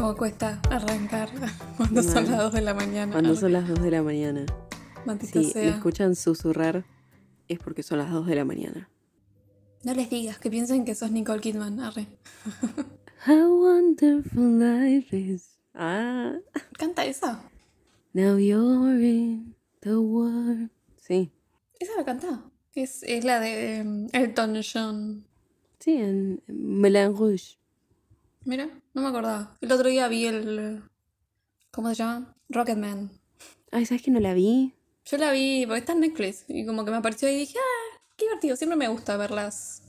Cómo cuesta arrancar cuando son las 2 de la mañana. Cuando son las 2 de la mañana. Maldita Si sea. me escuchan susurrar, es porque son las 2 de la mañana. No les digas que piensen que sos Nicole Kidman. Arre. How wonderful life is. Ah. Canta esa. Now you're in the world. Sí. Esa la canta. Es, es la de um, Elton John. Sí, en Melan Rouge. Mira, no me acordaba. El otro día vi el. ¿Cómo se llama? Rocketman. Ay, ¿sabes que no la vi? Yo la vi porque está en Netflix y como que me apareció y dije, ah, qué divertido. Siempre me gusta ver las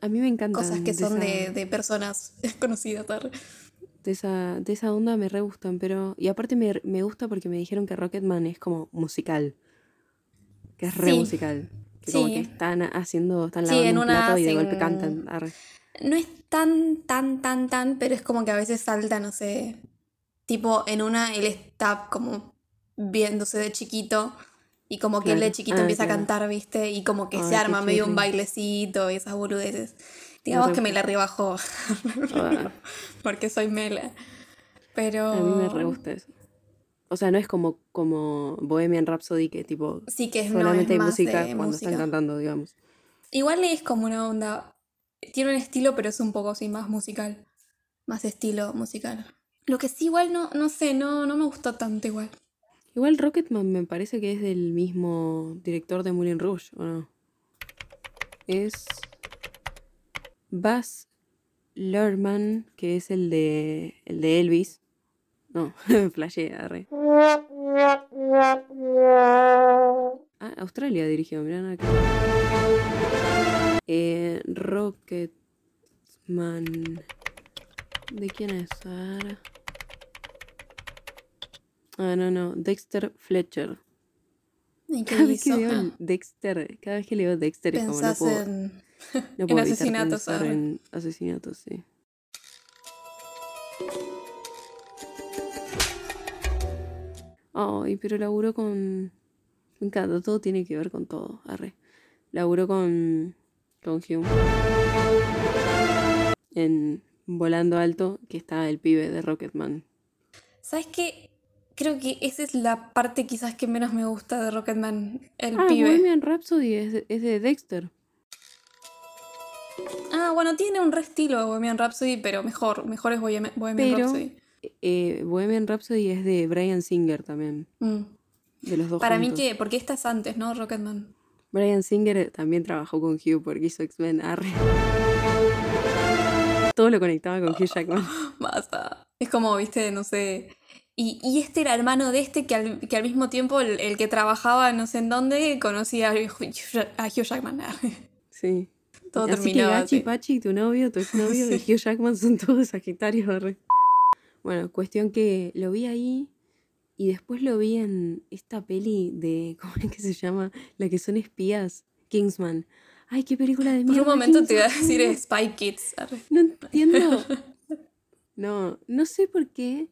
A mí me encanta. cosas que son esa, de, de personas conocidas. de esa, de esa onda me re gustan, pero... Y aparte me, me gusta porque me dijeron que Rocketman es como musical. Que es re Sí. musical. Que como que están haciendo, están Sí, lavando en un una plato y de golpe cantan. Arre. No es tan, tan, tan, tan, pero es como que a veces salta, no sé. Tipo, en una él está como viéndose de chiquito y como que él de chiquito Ah, empieza claro. a cantar, ¿viste? Y como que Ay, se arma medio un bailecito y esas boludeces. Digamos que me la rebajó Ah, porque soy mela. Pero... a mí me re gusta eso. O sea, no es como, como Bohemian Rhapsody que tipo Sí que es, no es solamente hay más música de cuando música. están cantando, digamos. Igual es como una onda. Tiene un estilo, pero es un poco así más musical. Más estilo musical. Lo que sí, igual no, no sé, no, no me gustó tanto igual. Igual Rocketman me parece que es del mismo director de Moulin Rouge, ¿o no? Es Baz Luhrmann, que es el de el de Elvis. No, flashé, arre. Ah, Australia dirigió, mirá acá. Eh, Rocketman. ¿De quién es? Ah, no, no. Dexter Fletcher. ¿Y qué Cada vez que veo Ah, Dexter, cada vez que leo Dexter es como no puedo, en. no puedo asesinatos, arre. en asesinatos, sí. Ay, pero laburó con... Me encanta, todo tiene que ver con todo, arre. Laburó con... con Hume. En Volando Alto, que está el pibe de Rocketman. ¿Sabes qué? Creo que esa es la parte quizás que menos me gusta de Rocketman, el ah, pibe. Bohemian Rhapsody es de, es de Dexter. Ah, bueno, tiene un re estilo Bohemian Rhapsody, pero mejor, mejor es Bohemian, Bohemian Pero- Rhapsody. Eh, Bohemian Rhapsody es de Brian Singer también. Mm. De los dos Para mí que, porque esta es antes, ¿no? Rocketman. Brian Singer también trabajó con Hugh porque hizo X-Men. Arre. Todo lo conectaba con Hugh Jackman. Basta. Es como, viste, no sé. Y, y este era hermano de este que al, que al mismo tiempo el, el que trabajaba no sé en dónde conocía a Hugh, a Hugh Jackman. Sí. Todo Así que terminaba Gachi, así. Pachi, tu novio, tu exnovio y Hugh Jackman son todos Sagitarios. Bueno, cuestión que lo vi ahí y después lo vi en esta peli de. ¿Cómo es que se llama? La que son espías. Kingsman. Ay, qué película de Por mierda. un momento te iba a decir Spy Kids. No entiendo. No, no sé por qué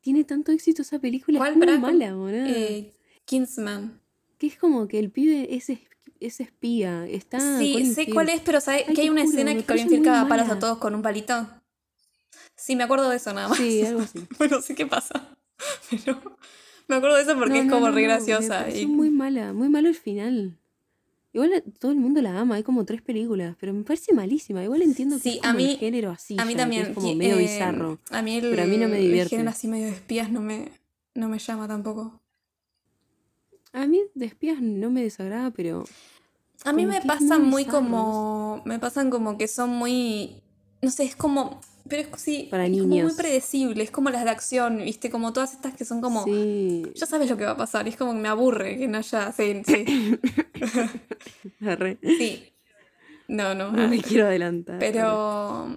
tiene tanto éxito esa película. ¿Cuál? es muy Pará, mala, boludo. Eh, Kingsman. Que es como que el pibe es, es, es espía. Está sí, Colin sé cuál es, pero ¿sabes Ay, que hay una juro, escena que Colin Firth caga palos a todos con un palito? Sí, me acuerdo de eso nada más. Sí, algo así. bueno, sé qué pasa. Pero me acuerdo de eso porque No, es no, como no, re graciosa. Me pareció y- muy mala, muy malo el final. Igual eh, todo el mundo la ama, hay como tres películas, pero me parece malísima. Igual entiendo que Sí, es a como el mí- género así. A mí ya, también. Es como que, medio eh, bizarro. A mí el, pero a mí no me el divierte. género así medio de espías no me, no me llama tampoco. A mí de espías no me desagrada, pero A mí me pasan muy muy como. Me pasan como que son muy. No sé, es como. Pero es sí. Para es como muy predecible. Es como las de acción, ¿viste? Como todas estas que son como. sí. Ya sabes lo que va a pasar. y Es como que me aburre que no haya. Sí, sí. Sí. No, no. No me quiero adelantar. Pero.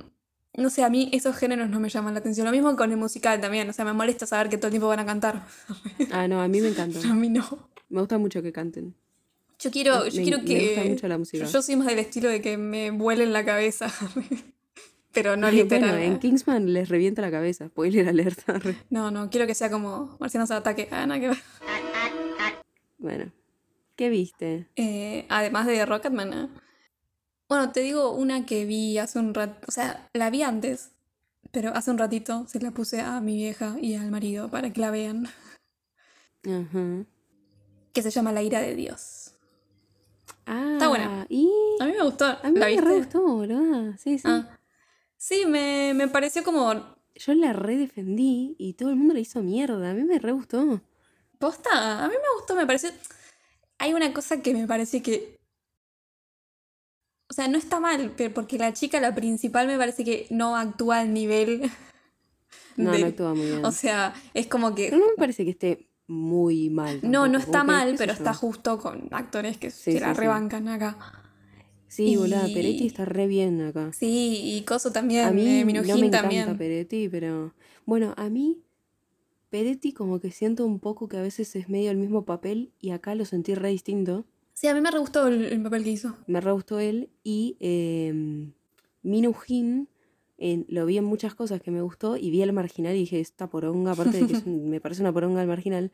No sé, a mí esos géneros no me llaman la atención. Lo mismo con el musical también. O sea, me molesta saber que todo el tiempo van a cantar. Ah, no, a mí me encanta. A mí no. Me gusta mucho que canten. Yo quiero, Me- yo me- quiero me que. gusta mucho la música. Yo soy más del estilo de que me vuele en la cabeza. Pero no literal. Bueno, en Kingsman les revienta la cabeza. Spoiler alerta. No, no, quiero que sea como Marcianos ataque. Ah, que. Bueno. ¿Qué viste? Eh, además de Rocketman. ¿eh? Bueno, te digo una que vi hace un rato. O sea, la vi antes. pero hace un ratito se la puse a mi vieja y al marido para que la vean. Ajá. Que se llama La ira de Dios. Ah, Está buena. Y A mí me gustó. a mí ¿La me viste? gustó, boludo. Sí, sí. Ah. Sí, me, me pareció como. Yo la redefendí y todo el mundo le hizo mierda. A mí me re gustó. Posta, a mí me gustó, me pareció. Hay una cosa que me parece que. O sea, no está mal, pero porque la chica, la principal, me parece que no actúa al nivel. No, de- no actúa muy bien. O sea, es como que. Pero no me parece que esté muy mal. No, no está mal, pero está justo con actores que Sí, se la sí. rebancan acá. Sí, y- boluda, Peretti está re bien acá. Sí, y Coso también, A mí eh, no Minujín me encanta también. Peretti, pero bueno, a mí Peretti como que siento un poco que a veces es medio el mismo papel y acá lo sentí re distinto. Sí, a mí me re gustó el, el papel que hizo. Me re gustó él y eh, Minujín en- lo vi en muchas cosas que me gustó y vi el marginal y dije, esta poronga, aparte de que un- me parece una poronga el marginal,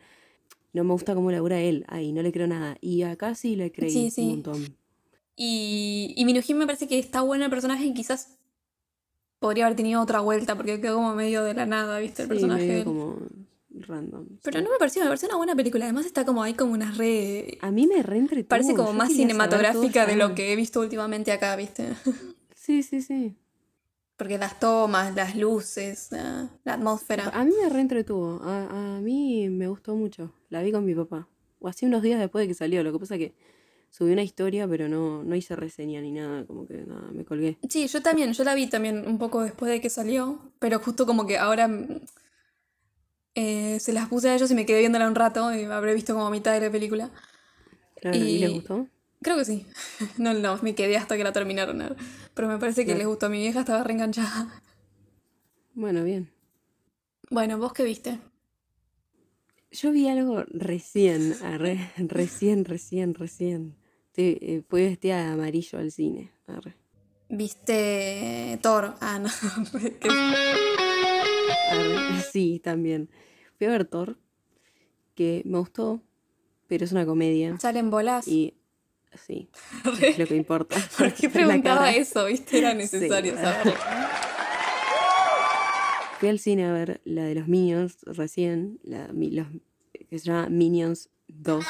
no me gusta cómo labura él, ahí no le creo nada. Y acá sí le creí Sí, sí. un montón. Y, y Minujín me parece que está bueno el personaje y quizás podría haber tenido otra vuelta porque quedó como medio de la nada, ¿viste? El Sí, personaje. medio como random. Pero sí. no me pareció, me pareció una buena película. Además está como ahí como una re... A mí me reentretuvo. Parece como yo más cinematográfica de lo que he visto últimamente acá, ¿viste? Sí, sí, sí. Porque las tomas, las luces, la, la atmósfera. A mí me reentretuvo. A, a mí me gustó mucho. La vi con mi papá. O así unos días después de que salió. Lo que pasa que subí una historia, pero no, no hice reseña ni nada. Como que nada, me colgué. Sí, yo también, yo la vi también un poco después de que salió, pero justo como que ahora eh, se las puse a ellos y me quedé viéndola un rato y habré visto como mitad de la película. Claro, ¿y les Y- gustó? Creo que sí. No, no, me quedé hasta que la terminaron. Pero me parece que les gustó. Mi vieja estaba reenganchada. Bueno, bien. Bueno, ¿vos qué viste? Yo vi algo recién, recién, recién, recién. Sí, eh, fui vestida de amarillo al cine. arre. ¿Viste Thor? Ah, no. Sí, también. Fui a ver Thor, que me gustó, pero es una comedia. ¿Salen bolas? Y sí, es lo que importa. ¿Por qué preguntaba eso? ¿Viste? Era necesario Sí. saberlo. Fui al cine a ver la de los Minions recién, la, los, que se llama Minions 2.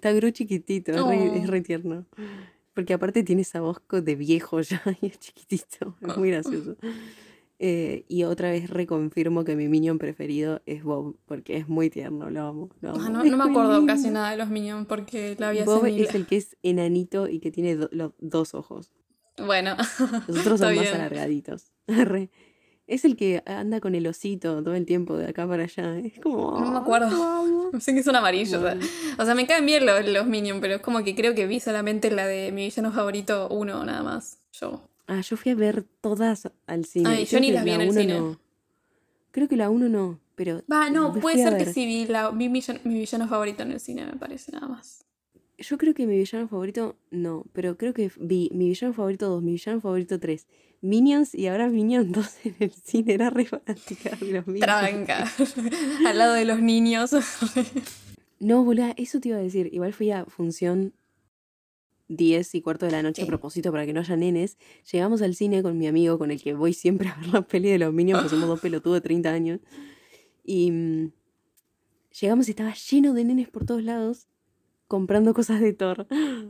Está Gru chiquitito, es, re, Oh. es re tierno. Porque aparte tiene esa voz de viejo ya y es chiquitito, es muy gracioso. Eh, y otra vez reconfirmo que mi Minion preferido es Bob, porque es muy tierno, lo amo. lo Ah, amo. no, Es no me acuerdo lindo. casi nada de los Minions porque la hace Bob mil. es el que es enanito y que tiene do- los dos ojos. Bueno, Los otros son más bien. alargaditos. Es el que anda con el osito todo el tiempo de acá para allá. Es como. No me "Ay, acuerdo. amo". Sé que son amarillos. o sea- Bueno. O sea, me caen bien los, los Minions, pero es como que creo que vi solamente la de mi villano favorito, uno nada más. Yo. Ah, yo fui a ver todas al cine. Ay, yo ni las vi en el uno cine. no. Creo que la 1 no, pero. Va, no, puede ser que sí vi, la, vi mi villano favorito en el cine, me parece, nada más. Yo creo que mi villano favorito no, pero creo que vi mi villano favorito 2, mi villano favorito 3, Minions y ahora Minions 2 en el cine. Era re fanática de los Minions. Tranca. Al lado de los niños. No, boluda, eso te iba a decir. Igual fui a función 10 y cuarto de la noche Sí. a propósito para que no haya nenes. Llegamos al cine con mi amigo con el que voy siempre a ver la peli de los Minions, porque somos dos pelotudos de 30 años. Y mm, llegamos y estaba lleno de nenes por todos lados comprando cosas de Thor.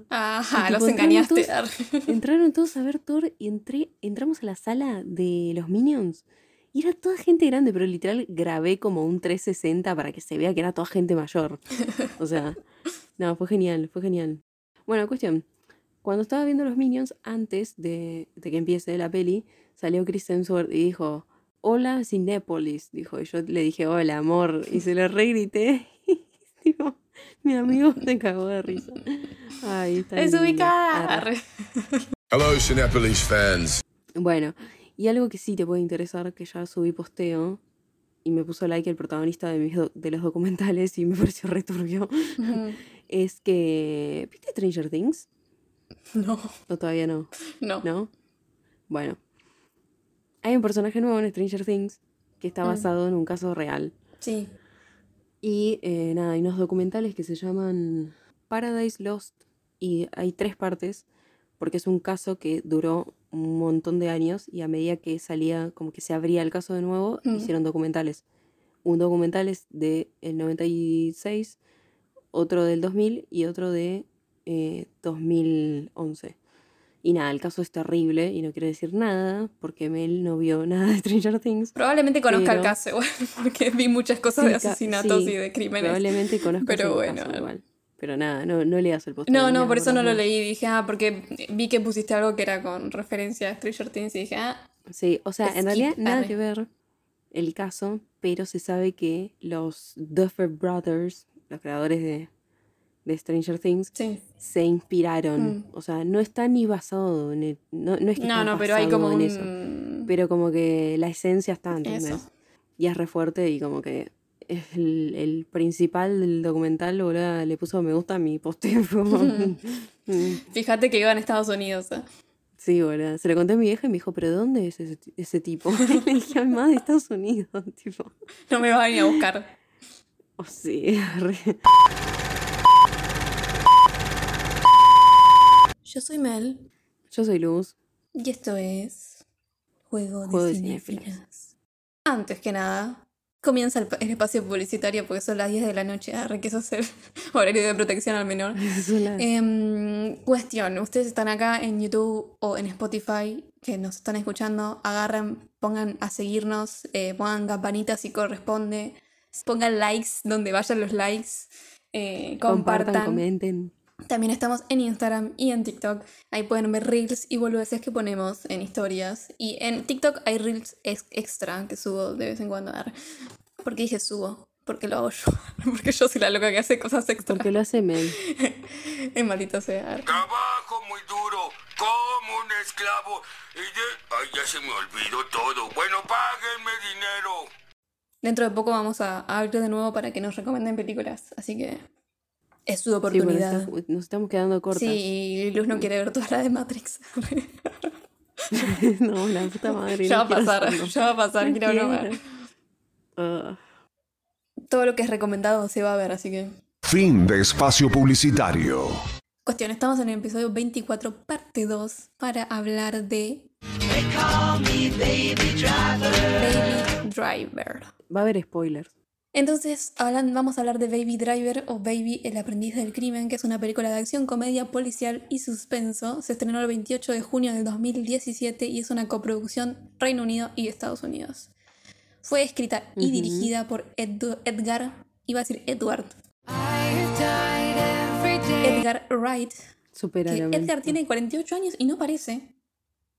Ajá, los entraron engañaste. Entraron todos a ver Thor y entré, entramos a la sala de los Minions. Y era toda gente grande, pero literal grabé como un 360 para que se vea que era toda gente mayor. O sea, no, fue genial, fue genial. Bueno, cuestión. Cuando estaba viendo los Minions, antes de, de que empiece la peli, salió Chris Hemsworth y dijo, hola Cinépolis, dijo. Y yo le dije, hola amor, y se lo regrité. Tipo, mi amigo se cagó de risa. Ay, está Es ubicada. Hello, Cinepolis fans. Bueno, y algo que sí te puede interesar, que ya subí posteo y me puso like el protagonista de, mis do- de los documentales y me pareció returbio, Ujú. es que... ¿Viste Stranger Things? No, ¿O todavía no? no. ¿No? Bueno. Hay un personaje nuevo en Stranger Things que está Mm. basado en un caso real. Sí. Y eh, nada, hay unos documentales que se llaman Paradise Lost y hay tres partes. porque es un caso que duró un montón de años y a medida que salía, como que se abría el caso de nuevo, Mm. hicieron documentales. Un documental es de el 96, otro del 2000 y otro de eh, 2011. Y nada, el caso es terrible y no quiero decir nada porque Mel no vio nada de Stranger Things. Probablemente conozca el caso igual, porque vi muchas cosas Sí, de asesinatos sí, y de crímenes. Probablemente conozcas Pero el bueno. caso igual. Pero nada, no, no leas el post. No, no, por eso no lo leí. Dije, ah, porque vi que pusiste algo que era con referencia a Stranger Things y dije, ah, Sí, o sea, en realidad nada que ver el caso, pero se sabe que los Duffer Brothers, los creadores de, de Stranger Things, sí. se inspiraron. Mm. O sea, no está ni basado en el, no, no es que No, no, pero hay como en un... eso. Pero como que la esencia está, ¿entendés? Eso. Y es re fuerte y como que es el, el principal del documental, boludo, le puso me gusta a mi posteo. mm. Fíjate que iba en Estados Unidos. ¿eh? Sí, boludo. Se lo conté a mi vieja y me dijo, ¿pero dónde es ese, ese tipo? Le dije, más de Estados Unidos, tipo. No me va a venir a buscar. Oh, sí, re. Yo soy Mel Yo soy Luz. y esto es Juego de, Juego de. Antes que nada, comienza el, el espacio publicitario porque son las 10 de la noche. Eso es el horario de protección al menor. Em, cuestión, ustedes están acá en YouTube o en Spotify que nos están escuchando, agarren, pongan a seguirnos, eh, pongan campanitas si corresponde, pongan likes donde vayan los likes, eh, compartan, compartan. comenten. También estamos en Instagram y en TikTok. Ahí pueden ver reels y boludeces que ponemos en historias. Y en TikTok hay reels ex- extra que subo de vez en cuando. Arre. ¿Por qué dije subo? Porque lo hago yo. Porque yo soy la loca que hace cosas extra. Porque lo hace Mel. Es maldito sea. Trabajo muy duro, como un esclavo. Y de... Ay, ya se me olvidó todo. Bueno, páguenme dinero. Dentro de poco vamos a, a abrir de nuevo para que nos recomienden películas. Así que es su Sí, oportunidad. está- nos estamos quedando cortas. Sí, Luz no quiere ver toda la de Matrix. no, la puta madre. ya va a pasar, hacerlo. ya va a pasar, No quiero no ver. Ah, Todo lo que es recomendado se va a ver, así que. Fin de espacio publicitario. Cuestión, estamos en el episodio 24, parte 2, para hablar de. Baby Driver. va a haber spoilers. Entonces, hablan- vamos a hablar de Baby Driver o Baby el aprendiz del crimen, que es una película de acción, comedia, policial y suspenso. Se estrenó el 28 de junio de 2017 y es una coproducción Reino Unido y Estados Unidos. Fue escrita y dirigida por Ed- Edgar, iba a decir Edward, Edgar Wright, Supera que Edgar tiene 48 años y no parece.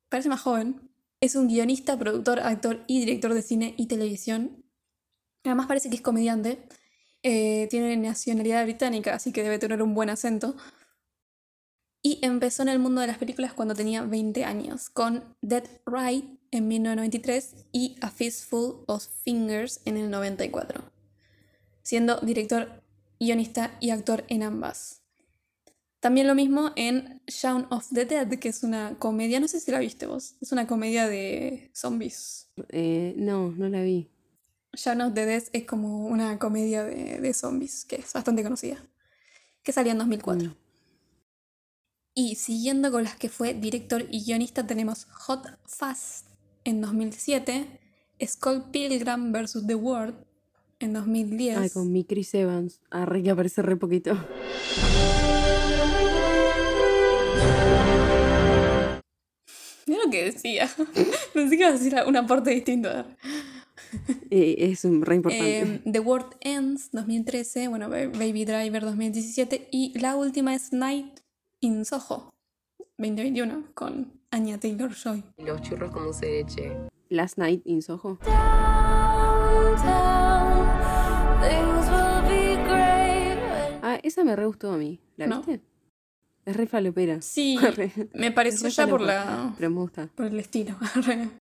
Parece más joven. Es un guionista, productor, actor y director de cine y televisión. Además parece que es comediante. Eh, tiene nacionalidad británica, así que debe tener un buen acento. Y empezó en el mundo de las películas cuando tenía 20 años, con Dead Right en 1993 y A Fistful of Fingers en el 94, siendo director, guionista y actor en ambas. También lo mismo en Shaun of the Dead, que es una comedia, no sé si la viste vos, es una comedia de zombies. Eh, no, no la vi. Shaun of the Dead es como una comedia de, de zombies, que es bastante conocida, que salió en 2004. Mm. Y siguiendo con las que fue director y guionista, tenemos Hot Fast en 2007, Skull Pilgrim vs. The World en 2010. Ay, con mi Chris Evans. Arre, que aparece re poquito. Mira lo que decía. Pensé que iba a decir un aporte distinto. Es un re importante. Eh, The World Ends 2013, bueno, Ba- Baby Driver 2017 y la última es Night in Soho 2021 con Anya Taylor Joy. Los churros con dulce de leche. Last Night in Soho. Ah, esa me re gustó a mí. ¿La No. viste? Es re falopera. Sí, me pareció ya por la Pero me gusta. por el estilo.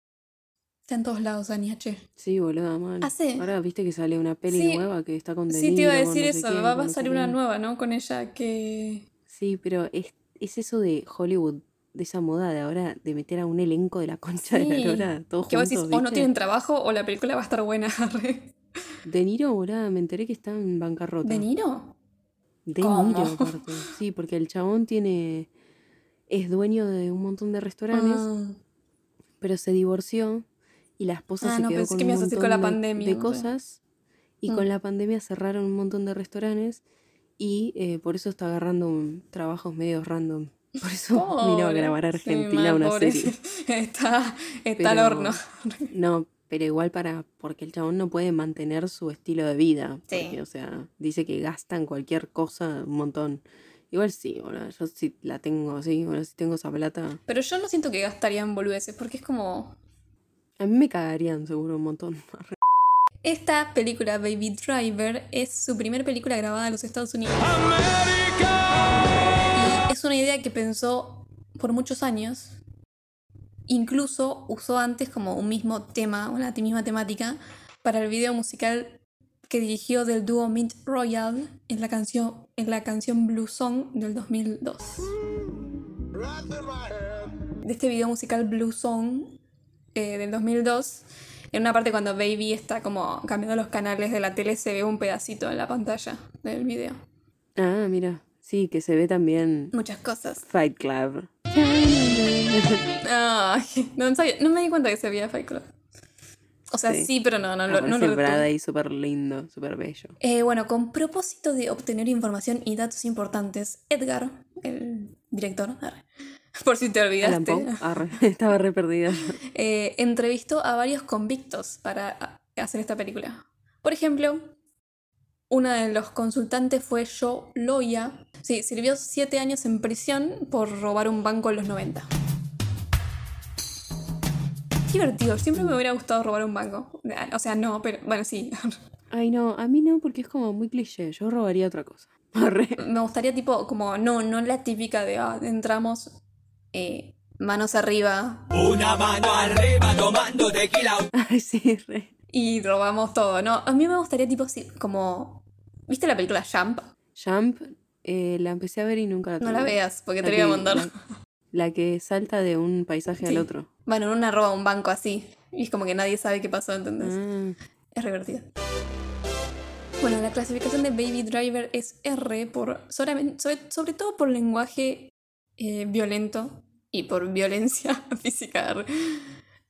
Está en todos lados Anya, che. Sí, boluda, mal. Hace- Ahora viste que sale una peli Sí. nueva que está con Sí, te iba a decir no eso, quién, va, a no sé salir una quién. nueva, ¿no? Con ella que... Sí, pero es, es eso de Hollywood, de esa moda de ahora de meter a un elenco de la concha de Sí, la lora, todos Que vos decís, juntos, o no tienen trabajo o la película va a estar buena. De Niro, boluda, me enteré que está en bancarrota. ¿De Niro? De ¿Cómo? Niro, aparte. Sí, porque el chabón tiene es dueño de un montón de restaurantes, Ah. pero se divorció y la esposa Ah, se no, quedó pensé con que un me montón con la de- pandemia, de re. cosas y Mm. con la pandemia cerraron un montón de restaurantes y eh, por eso está agarrando un- trabajos medios random. Por eso vino a grabar a Sí, Argentina una pobre. serie. Está, está al horno. No, pero igual para, porque el chabón no puede mantener su estilo de vida. Sí. Porque, o sea, dice que gastan cualquier cosa un montón. Igual sí, bueno, yo sí la tengo, sí, bueno, sí tengo esa plata. Pero yo no siento que gastaría en boludeces, porque es como... A mí me cagarían seguro un montón. Esta película, Baby Driver, es su primer película grabada en los Estados Unidos. Y es una idea que pensó por muchos años. Incluso usó antes como un mismo tema, una misma temática, para el video musical que dirigió del dúo Mint Royal en la canción, en la canción Blue Song del 2002. De este video musical Blue Song eh, del 2002, en una parte cuando Baby está como cambiando los canales de la tele, se ve un pedacito en la pantalla del video. Ah, mira, sí, que se ve también Muchas cosas. Fight Club. Ay, no, sabía- no me di cuenta que se veía Fight Club. O sea, sí, Sí. pero no, no, lo- no lo Brad ahí súper lindo, súper bello. Eh, bueno, con propósito de obtener información y datos importantes, Edgar, el director, por si te olvidaste, Poe, arre, estaba re perdida. eh, entrevistó a varios convictos para hacer esta película. Por ejemplo, uno de los consultantes fue Joe Loya. Sí, sirvió siete años en prisión por robar un banco en los 90. Qué divertido, siempre me hubiera gustado robar un banco. O sea, no, pero bueno, sí. Ay, no, a mí no, porque es como muy cliché. Yo robaría otra cosa. Arre. Me gustaría tipo, como, no, no la típica de, ah, entramos eh, manos arriba Una mano arriba tomando tequila. Ay, sí, re. y robamos todo, ¿no? A mí me gustaría tipo así, como... ¿Viste la película Jump? Jump, eh, la empecé a ver y nunca la No tuve. la veas, porque te La la voy a que- mandar. La, la que salta de un paisaje Sí. al otro. Bueno, en una roba un banco así. Y es como que nadie sabe qué pasó, ¿entendés? Ah, Es divertido. Bueno, la clasificación de Baby Driver es R por sobre, sobre todo por lenguaje eh, violento y por violencia física.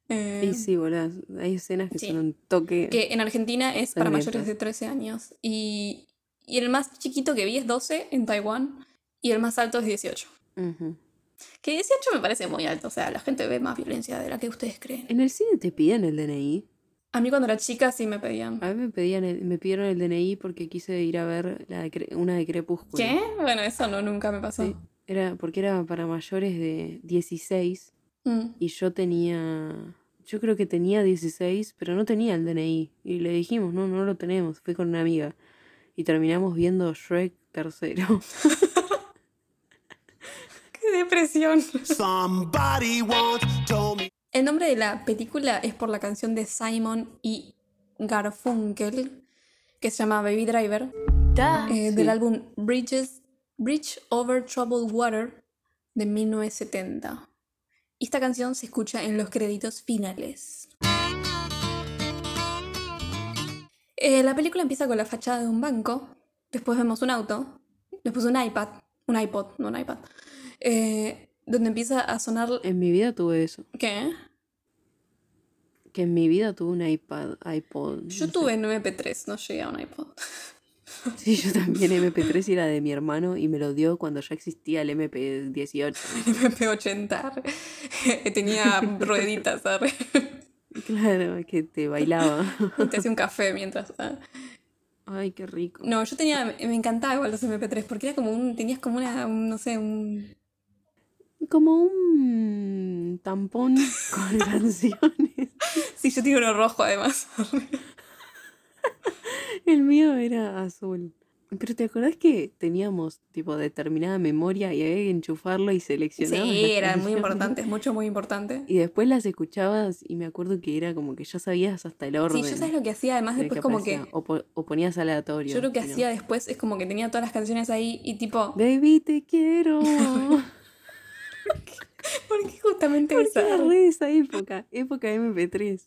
Eh, y sí, boludo. Hay escenas que sí. son un toque. que en Argentina es para mayores de 13 años. Y, y el más chiquito que vi es 12 en Taiwán. Y el más alto es 18. Ujú. Que 18 me parece muy alto. O sea, la gente ve más violencia de la que ustedes creen. En el cine te piden el DNI. A mí cuando era chica sí me pedían. A mí me, pedían el- me pidieron el DNI porque quise ir a ver la de una de Crepúsculo. ¿Qué? Bueno, eso no nunca me pasó. Sí, era porque era para mayores de 16 Mm. y yo tenía, yo creo que tenía 16, pero no tenía el DNI y le dijimos, no, no lo tenemos, fui con una amiga y terminamos viendo Shrek tercero. ¡Qué depresión! El nombre de la película es por la canción de Simon y Garfunkel, que se llama Baby Driver, eh, del álbum Bridges, Bridge Over Troubled Water de 1970. Y esta canción se escucha en los créditos finales. Eh, la película empieza con la fachada de un banco, después vemos un auto, después un iPad, un iPod, no un iPad, eh, donde empieza a sonar... En mi vida tuve eso, ¿Qué? que en mi vida tuve un iPad, iPod. no Yo sé. tuve en MP3, no llegué a un iPod. Sí, yo también MP3 y era de mi hermano y me lo dio cuando ya existía el MP18. MP80. Tenía rueditas, ¿sabes? Claro, que te bailaba. Te hacía un café mientras. ¿sabes? Ay, qué rico. No, yo tenía. Me encantaba igual los MP3 porque era como un. Tenías como una. un, no sé, un. Como un tampón con canciones. Sí, yo tenía uno rojo además. El mío era azul. Pero ¿te acordás que teníamos tipo determinada memoria y había que enchufarlo y seleccionar? Sí, era muy importante, mucho, muy importante. Y después las escuchabas y me acuerdo que era como que ya sabías hasta el orden. Sí, yo sabes lo que hacía además de después que como que. O, po- o ponías aleatorio. Yo lo que hacía después es como que tenía todas las canciones ahí y tipo. Baby, te quiero. ¿Por qué justamente Porque esa? de esa época. Época MP3.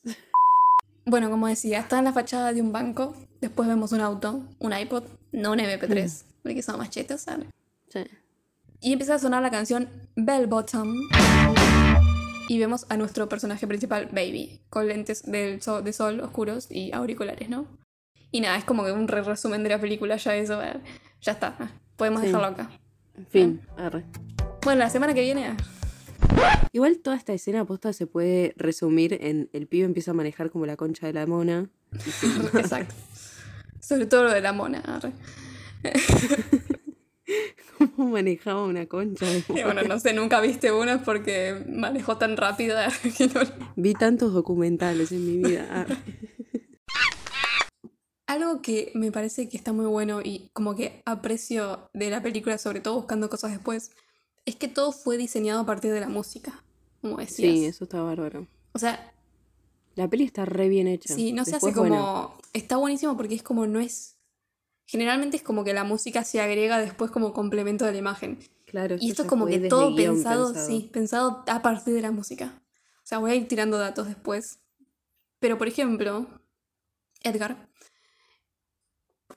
Bueno, como decía, está en la fachada de un banco. Después vemos un auto, un iPod, no un MP3, porque son más chetos, ¿sabes? Sí. Y empieza a sonar la canción Bell Bottom. Y vemos a nuestro personaje principal, Baby, con lentes del sol, de sol oscuros y auriculares, ¿no? Y nada, es como que un re- resumen de la película, ya eso, eh, ya está, eh, podemos Sí. dejarlo acá. Fin, arre. Bueno, la semana que viene, Igual toda esta escena posta se puede resumir en el pibe empieza a manejar como la concha de la mona. exacto. Sobre todo lo de la mona. ¿Cómo manejaba una concha de Y bueno, no sé, nunca viste una porque manejó tan rápido que no- Vi tantos documentales en mi vida. Algo que me parece que está muy bueno y como que aprecio de la película, sobre todo buscando cosas después, es que todo fue diseñado a partir de la música, como decías. Sí, eso está bárbaro. O sea, La peli está re bien hecha. sí, no se hace como... bueno, Está buenísimo porque es como no es... Generalmente es como que la música se agrega después como complemento de la imagen. claro, Y esto es como que todo guion pensado, sí, pensado a partir de la música. O sea, voy a ir tirando datos después. Pero, por ejemplo, Edgar,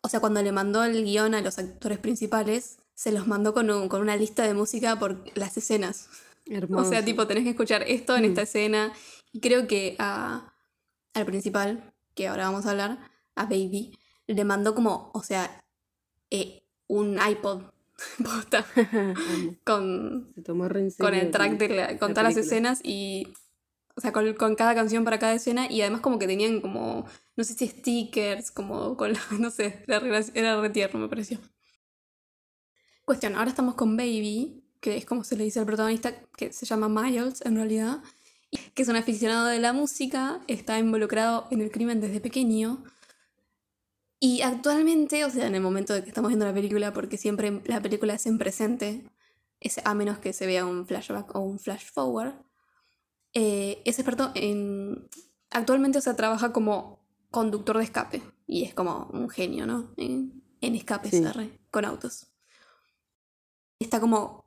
o sea, cuando le mandó el guion a los actores principales, se los mandó con, un- con una lista de música por las escenas. Hermoso. O sea, tipo, tenés que escuchar esto en esta escena. Y creo que a, al principal, que ahora vamos a hablar, a Baby, le mandó como, o sea, eh, un iPod posta con, Se tomó re con el track de la- con la todas las escenas y. O sea, con, con cada canción para cada escena y además como que tenían como, no sé si stickers, como con, la- no sé, era era re tierno me pareció. Cuestión, ahora estamos con Baby, que es como se le dice al protagonista, que se llama Miles en realidad, y que es un aficionado de la música, está involucrado en el crimen desde pequeño. Y actualmente, o sea, en el momento de que estamos viendo la película, porque siempre la película es en presente, es, a menos que se vea un flashback o un flash forward, eh, es experto en... Actualmente, o sea, trabaja como conductor de escape. Y es como un genio, ¿no? En, en escapes, Sí. con autos. Está como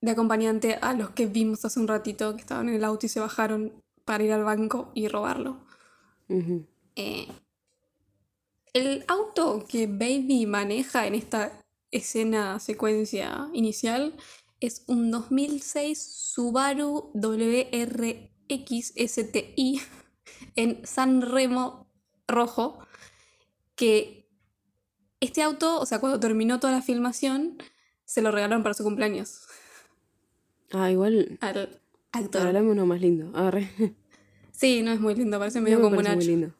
de acompañante a los que vimos hace un ratito que estaban en el auto y se bajaron para ir al banco y robarlo. Eh, el auto que Baby maneja en esta escena secuencia inicial es un 2006 Subaru WRX STI en San Remo rojo que este auto, o sea, cuando terminó toda la filmación, se lo regalaron para su cumpleaños Ah, igual. al actor. Regalame uno más lindo. Arre. Sí, no es muy lindo, parece No medio me como un parece muy hacha. lindo.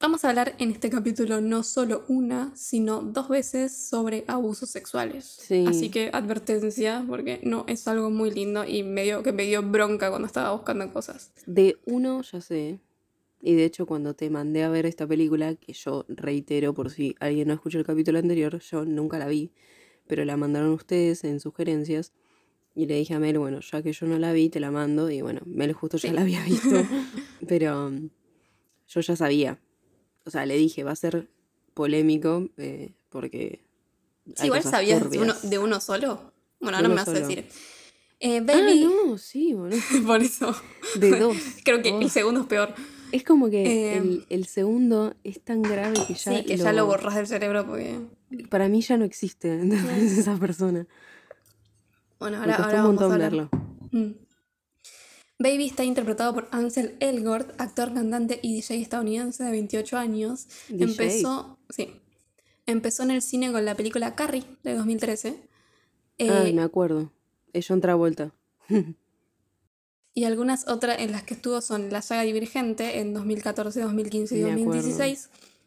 Vamos a hablar en este capítulo no solo una, sino dos veces sobre abusos sexuales. Sí. Así que advertencia, porque no es algo muy lindo y medio que me dio bronca cuando estaba buscando cosas. De uno ya sé. Y de hecho, cuando te mandé a ver esta película, que yo reitero por si alguien no escuchó el capítulo anterior, yo nunca la vi, pero la mandaron ustedes en sugerencias. Y le dije a Mel, bueno, ya que yo no la vi, te la mando. Y bueno, Mel justo ya Sí. la había visto. pero um, yo ya sabía. O sea, le dije, va a ser polémico eh, porque. Sí, igual sabías uno, de uno solo. Bueno, ahora me vas a solo. decir. Eh, Ah, baby, no, sí, boludo. por eso. De dos. Creo que Oh. el segundo es peor. Es como que Eh, el, el segundo es tan grave que ya, sí, que ya lo borras del cerebro porque. Para mí ya no existe ¿entendés? esa persona. Bueno, Me ahora, costó ahora un vamos a verlo. Mm. Baby está interpretado por Ansel Elgort, actor, cantante y DJ estadounidense de 28 años. DJ. Empezó, sí, empezó en el cine con la película Carrie de 2013. eh, Ay, me acuerdo. Es John Travolta. y algunas otras en las que estuvo son La saga Divergente en 2014, 2015 y Me acuerdo.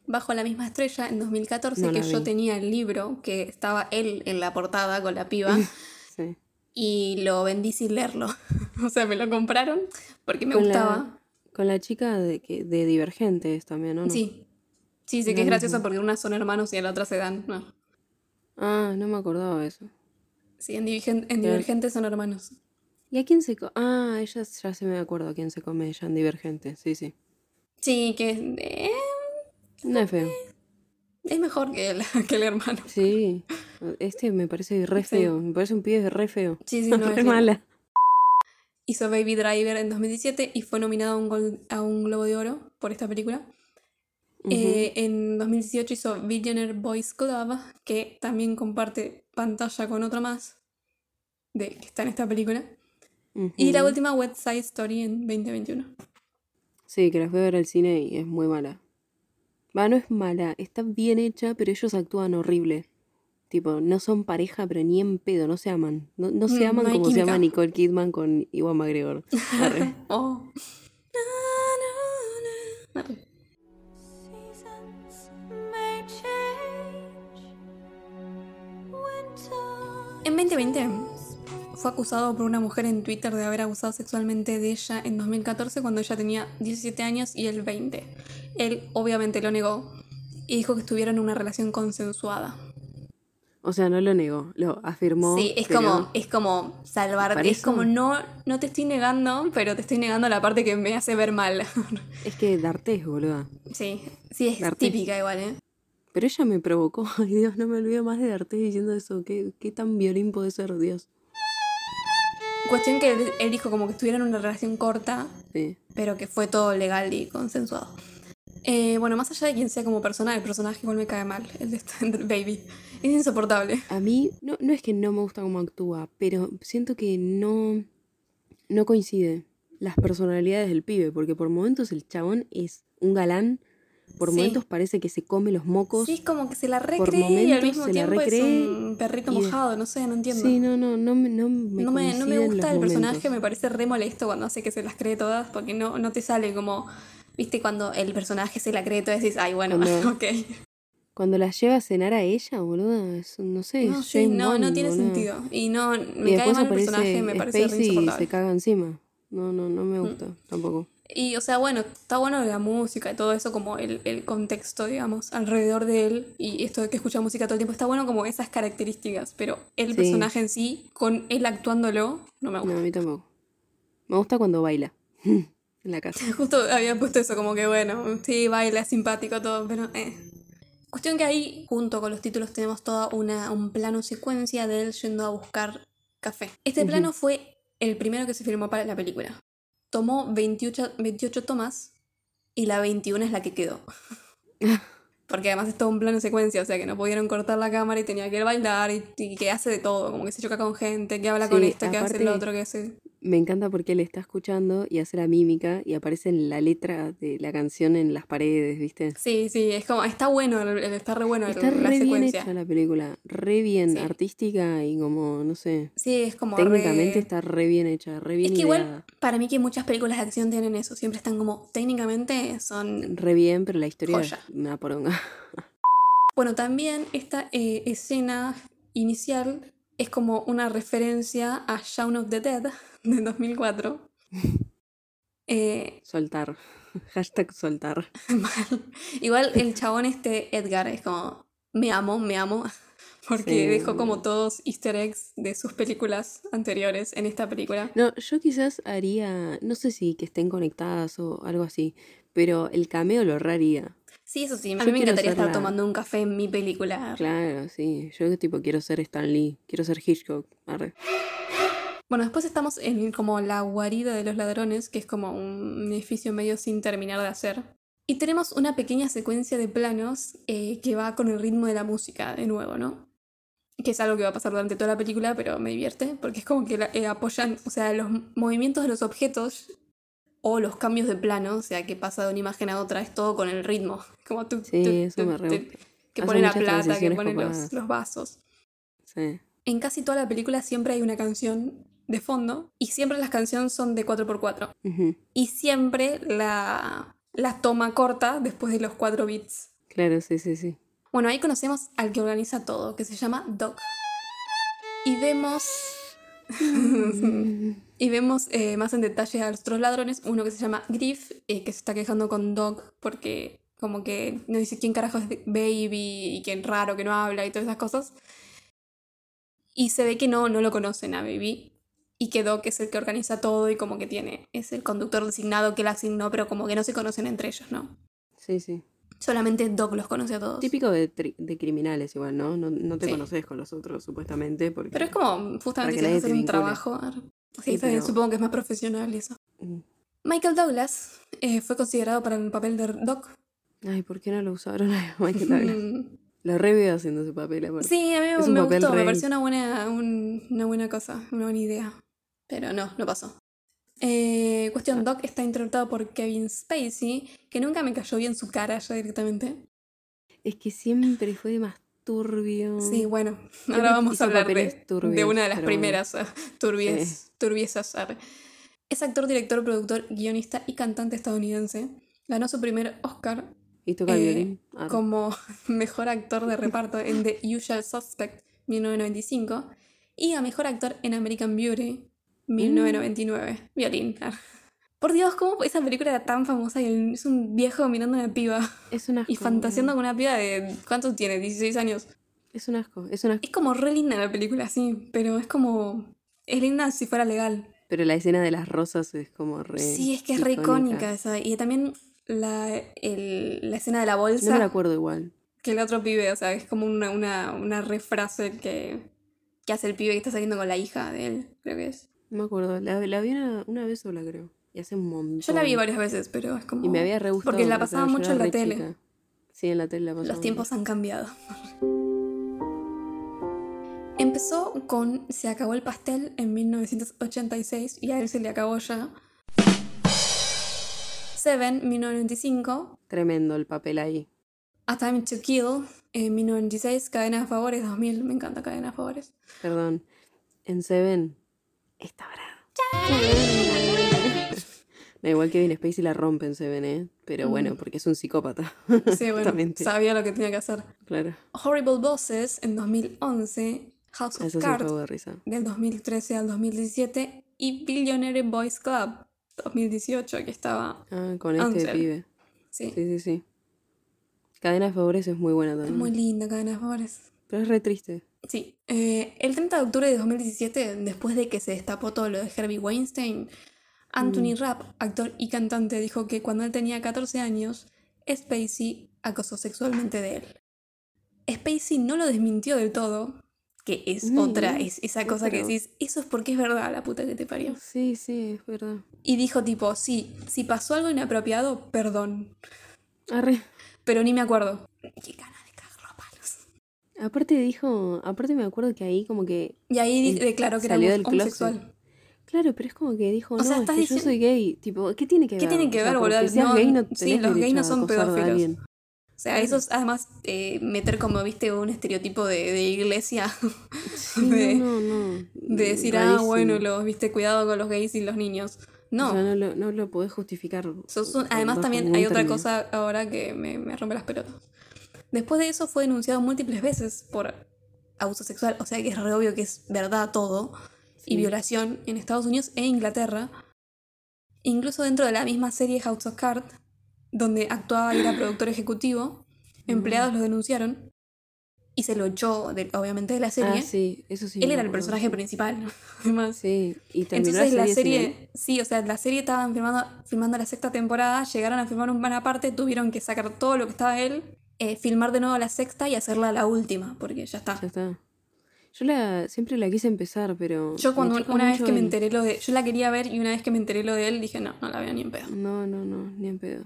2016. Bajo la misma estrella en 2014, No que yo tenía el libro, que estaba él en la portada con la piba. Sí. y lo vendí sin leerlo. o sea, me lo compraron porque me Con la- gustaba. Con la chica de, que, de Divergentes también, ¿o no? Sí. Sí, sé que es gracioso porque unas son hermanos y en la otra se dan. No. Ah, no me acordaba de eso. Sí, en, Divergen- en Divergentes son hermanos. ¿Y a quién se co Ah, ella ya se me acuerdo a quién se come ella en Divergente. Sí, sí. Sí, que eh, No es feo. es mejor que el, que el hermano. Sí. Este me parece re Sí. feo. Me parece un pibe re feo. Sí, sí, no es re bien. mala. Hizo Baby Driver en 2017 y fue nominado a un, gol- a un Globo de Oro por esta película. Eh, en 2018 hizo Billionaire Boys Club, que también comparte pantalla con otro más. de que está en esta película. Y la última, West Side Story en 2021. Sí, que la fui a ver al cine y es muy mala. Va, no es mala, está bien hecha, pero ellos actúan horrible. Tipo, no son pareja, pero ni en pedo, no se aman. No, no se Mm, aman no como se llama Nicole Kidman con Iwan McGregor. Arre. Oh. En 2020 fue acusado por una mujer en Twitter de haber abusado sexualmente de ella en 2014 cuando ella tenía 17 años y él 20. Él obviamente lo negó y dijo que estuvieron en una relación consensuada. O sea, no lo negó, lo afirmó. Sí, es pero como, es como salvar, Para es como no, no te estoy negando, pero te estoy negando la parte que me hace ver mal. Es que D'Artés, boluda. sí, sí es D'Artés. típica igual, ¿eh? Pero ella me provocó. Ay, Dios, no me olvido más de D'Artés diciendo eso. ¿Qué, qué tan violín puede ser, Dios? Cuestión que él, él dijo como que estuvieron en una relación corta, Sí. pero que fue todo legal y consensuado. Eh, bueno, más allá de quién sea como persona, el personaje igual me cae mal, el de Stand Baby. Es insoportable. A mí, no, no es que no me gusta cómo actúa, pero siento que no, no coincide las personalidades del pibe, porque por momentos el chabón es un galán, por Sí. momentos parece que se come los mocos. Sí, es como que se la por recree y al mismo tiempo es un perrito y mojado, no sé, no entiendo. Sí, no, no, no, me- no me no, me, no me coinciden gusta el personaje, me parece re molesto cuando hace que se las cree todas, porque no, no te sale como, viste, cuando el personaje se la cree todas, decís, ay, bueno, Cuando- ok. Cuando la lleva a cenar a ella, boludo, es, no sé, No, sí, no, no tiene sentido. Y no, Y me cae después mal el personaje, me parece re Spacey y insoportable. se caga encima. No, no, no Mm. me gusta tampoco. Y, o sea, bueno, está bueno la música y todo eso, como el, el contexto, digamos, alrededor de él. Y esto de que escucha música todo el tiempo, está bueno como esas características. Pero el Sí. personaje en sí, con él actuándolo, no me No, gusta. a mí tampoco. Me gusta cuando baila en la casa. Justo había puesto eso, como que bueno, sí, baila, es simpático todo, pero eh. Cuestión que ahí, junto con los títulos, tenemos toda una, un plano secuencia de él yendo a buscar café. Este plano fue el primero que se filmó para la película. Tomó 28, 28 tomas y la 21 es la que quedó. Porque además es todo un plano secuencia, o sea que no pudieron cortar la cámara y tenía que ir a bailar y, y que hace de todo, como que se choca con gente, que habla con Sí, esta, que hace el otro, que hace... Me encanta porque él está escuchando y hace la mímica y aparece en la letra de la canción en las paredes, ¿viste? Sí, sí, es como, está bueno, está re bueno el- Está la re bien secuencia. hecha la película, re bien Sí. artística y como, no sé, Sí, es como técnicamente re- está re bien hecha, re bien Es que ideada. igual, para mí que muchas películas de acción tienen eso, siempre están como, técnicamente son... Re bien, pero la historia Joya. es una poronga. Bueno, también esta eh, escena inicial es como una referencia a Shaun of the Dead de 2004. Eh, Soltar. Hashtag soltar. mal. Igual el chabón este Edgar es como, me amo, me amo, porque Sí. dejó como todos easter eggs de sus películas anteriores en esta película. No, yo quizás haría, no sé si que estén conectadas o algo así, pero el cameo lo haría. Sí, eso sí, a mí me encantaría estar la- tomando un café en mi película. Claro, sí. Yo tipo quiero ser Stan Lee, quiero ser Hitchcock. Arre. Bueno, después estamos en como la guarida de los ladrones, que es como un edificio medio sin terminar de hacer. Y tenemos una pequeña secuencia de planos eh, que va con el ritmo de la música, de nuevo, ¿no? Que es algo que va a pasar durante toda la película, pero me divierte, porque es como que eh, apoyan, o sea, los movimientos de los objetos o los cambios de plano, o sea, que pasa de una imagen a otra, es todo con el ritmo. Como tú, Sí, eso me re gusta. que pone la plata, que pone los, vasos. Sí. En casi toda la película siempre hay una canción de fondo y siempre las canciones son de 4x4 Ujú. y siempre la, la toma corta después de los 4 beats. Claro, sí, sí, sí. Bueno, ahí conocemos al que organiza todo, que se llama Doc. Y vemos... y vemos eh, más en detalle a los otros ladrones, uno que se llama Griff, eh, que se está quejando con Doc porque como que no dice quién carajo es Baby y quién raro que no habla y todas esas cosas. Y se ve que no, no lo conocen a Baby. Y que Doc es el que organiza todo y como que tiene, es el conductor designado que él asignó, pero como que no se conocen entre ellos, ¿no? Sí, sí. Solamente Doc los conoce a todos. Típico de, tri- de criminales igual, ¿no? No, no te Sí. conoces con los otros, supuestamente. Porque... Pero es como, justamente si un trabajo. Sí, pero- supongo que es más profesional y eso. Mm. Michael Douglas eh, fue considerado para el papel de Doc. Ay, ¿por qué no lo usaron a Michael Douglas? Mm, La re veo haciendo ese papel, aparte. Sí, a mí Es me, gustó, me re- pareció una buena, un- una buena cosa, una buena idea. Pero no, no pasó. Eh, cuestión, Doc está interpretado por Kevin Spacey, que nunca me cayó bien su cara ya directamente. Es que siempre fue más turbio. Sí, bueno, ahora vamos a hablar de, turbios, de una de las pero primeras eh, turbies, Sí. turbiezas. arre. Es actor, director, productor, guionista y cantante estadounidense. Ganó su primer Oscar Y toca el eh. Ah, como mejor actor de reparto en The Usual Suspect 1995 y a mejor actor en American Beauty 1999. Violín. Por Dios, ¿cómo esa película era tan famosa y el- es un viejo mirando a una piba Es un asco. y fantaseando con una piba de... ¿Cuántos tiene? 16 años. Es un asco. Es un asco. Es como re linda la película, sí, pero es como... Es linda si fuera legal. Pero la escena de las rosas es como re. Sí, es que es re icónica esa. Y también la, el- la escena de la bolsa. No me la acuerdo igual. que el otro pibe, o sea, es como una, una, una refrase que, que hace el pibe que está saliendo con la hija de él, creo que es. No me acuerdo. La, la vi una, una vez sola, creo. Y hace un montón. Yo la vi varias veces, pero es como... Y me había re gustado. Porque la yo mucho en la tele. chica. Sí, en la tele la pasaban. Los tiempos han cambiado. Empezó con Se acabó el pastel en 1986 y a él se le acabó ya. Seven, 1995. Tremendo el papel ahí. A Time to Kill, en 1996. Cadena de Favores, 2000. Me encanta Cadena de Favores. Perdón. En Seven. Está bravo. Da igual que Kevin Spacey la rompe en Seven, ¿eh? Pero bueno, porque es un psicópata. Sí, bueno, sabía lo que tenía que hacer. Claro. Horrible Bosses en 2011, House of Eso Cards de risa. del 2013 al 2017 y Billionaire Boys Club 2018 que estaba... Ah, con este pibe. Sí, Sí, sí, sí. Cadena de favores es muy buena es también. muy linda Cadena de Favores. Pero es re triste. Sí, eh, el 30 de octubre de 2017, después de que se destapó todo lo de Herbie Weinstein, Anthony Rapp, actor y cantante, dijo que cuando él tenía 14 años, Spacey acosó sexualmente de él. Spacey no lo desmintió del todo, que es Mm, otra, es esa cosa que decís, eso es porque es verdad, la puta que te parió. Sí, sí, es verdad. Y dijo tipo, sí, si pasó algo inapropiado, perdón, Arre. pero ni me acuerdo. Qué gana de cagarlo a palos. Aparte dijo, aparte me acuerdo que ahí como que, Y ahí declaró que era homosexual. Claro, pero es como que dijo, O no, sea, es estás que yo soy gay. Tipo, ¿qué tiene que ¿Qué ver? tiene que O sea, ver, boludo? seas No, gay no sí, los gays no son pedófilos. O sea, eso es además eh, meter como, viste, un estereotipo de, de iglesia. Sí, de, no, no, no. de decir, ah, bueno, los, viste, cuidado con los gays y los niños. No. O sea, no lo, no lo podés justificar. Sos un- bajo además también hay otra término. cosa ahora que me, me rompe las pelotas. Después de eso fue denunciado múltiples veces por abuso sexual, o sea que es re obvio que es verdad todo, y violación en Estados Unidos e Inglaterra. Incluso dentro de la misma serie House of Cards, donde actuaba y era productor ejecutivo, empleados lo denunciaron y se lo echó, de- obviamente, de la serie. Ah, sí, eso sí. Él era el personaje principal, además. Sí, y terminó Entonces la serie, sí, o sea, la serie estaban filmando, filmando la sexta temporada, llegaron a filmar un pan aparte, tuvieron que sacar todo lo que estaba él, eh, filmar de nuevo la sexta y hacerla la última, porque ya está. Ya está. Yo la, siempre la quise empezar, pero. Yo cuando una vez que me enteré lo de, yo la quería ver y una vez que me enteré lo de él dije no, no la veo ni en pedo. No, no, no, ni en pedo.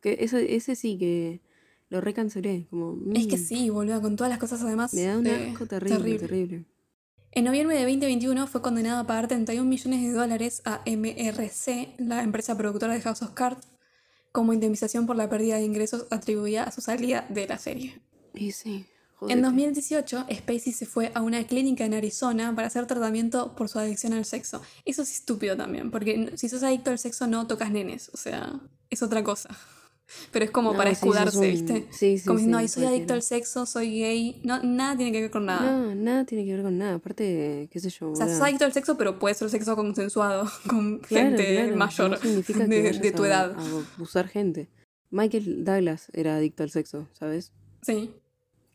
Que eso, ese sí que lo recancelé. Como, Es que mm, sí, boludo, con todas las cosas además. Me da un eh, asco terrible, terrible. En noviembre de 2021 fue condenado a pagar 31 millones de dólares a MRC, la empresa productora de House of Cards, como indemnización por la pérdida de ingresos atribuida a su salida de la serie. Y sí, En jodete. 2018, Spacey se fue a una clínica en Arizona para hacer tratamiento por su adicción al sexo. Eso es estúpido también, porque si sos adicto al sexo no tocas nenes, o sea, es otra cosa. Pero es como No, para sí, escudarse, un- ¿viste? sí, sí, como diciendo, ay, soy adicto al sexo, soy gay. No, nada tiene que ver con nada. No, nada tiene que ver con nada. Aparte, qué sé yo. O sea, sos adicto al sexo, pero puede ser sexo consensuado con Claro, gente claro, mayor no significa de, tu a- edad. A abusar gente. Michael Douglas era adicto al sexo, ¿sabes? Sí.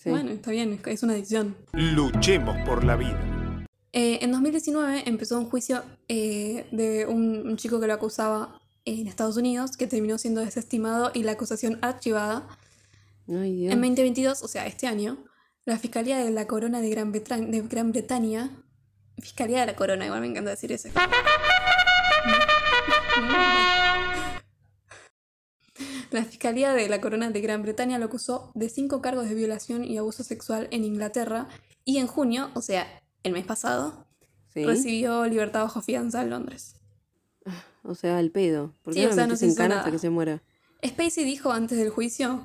Sí. Bueno, está bien, es- una adicción. Luchemos por la vida. Eh, en 2019 empezó un juicio eh, de un, un chico que lo acusaba en Estados Unidos, que terminó siendo desestimado y la acusación archivada. Ay, Dios. En 2022, o sea, este año, la Fiscalía de la Corona de Gran, de Gran Bretaña, Fiscalía de la Corona, igual me encanta decir eso. La Fiscalía de la Corona de Gran Bretaña lo acusó de cinco cargos de violación y abuso sexual en Inglaterra y en junio, o sea, el mes pasado, ¿Sí? recibió libertad bajo fianza en Londres. O sea, al pedo. ¿Por Sí, qué o no sea, se hizo nada. hasta que se muera? Spacey dijo antes del juicio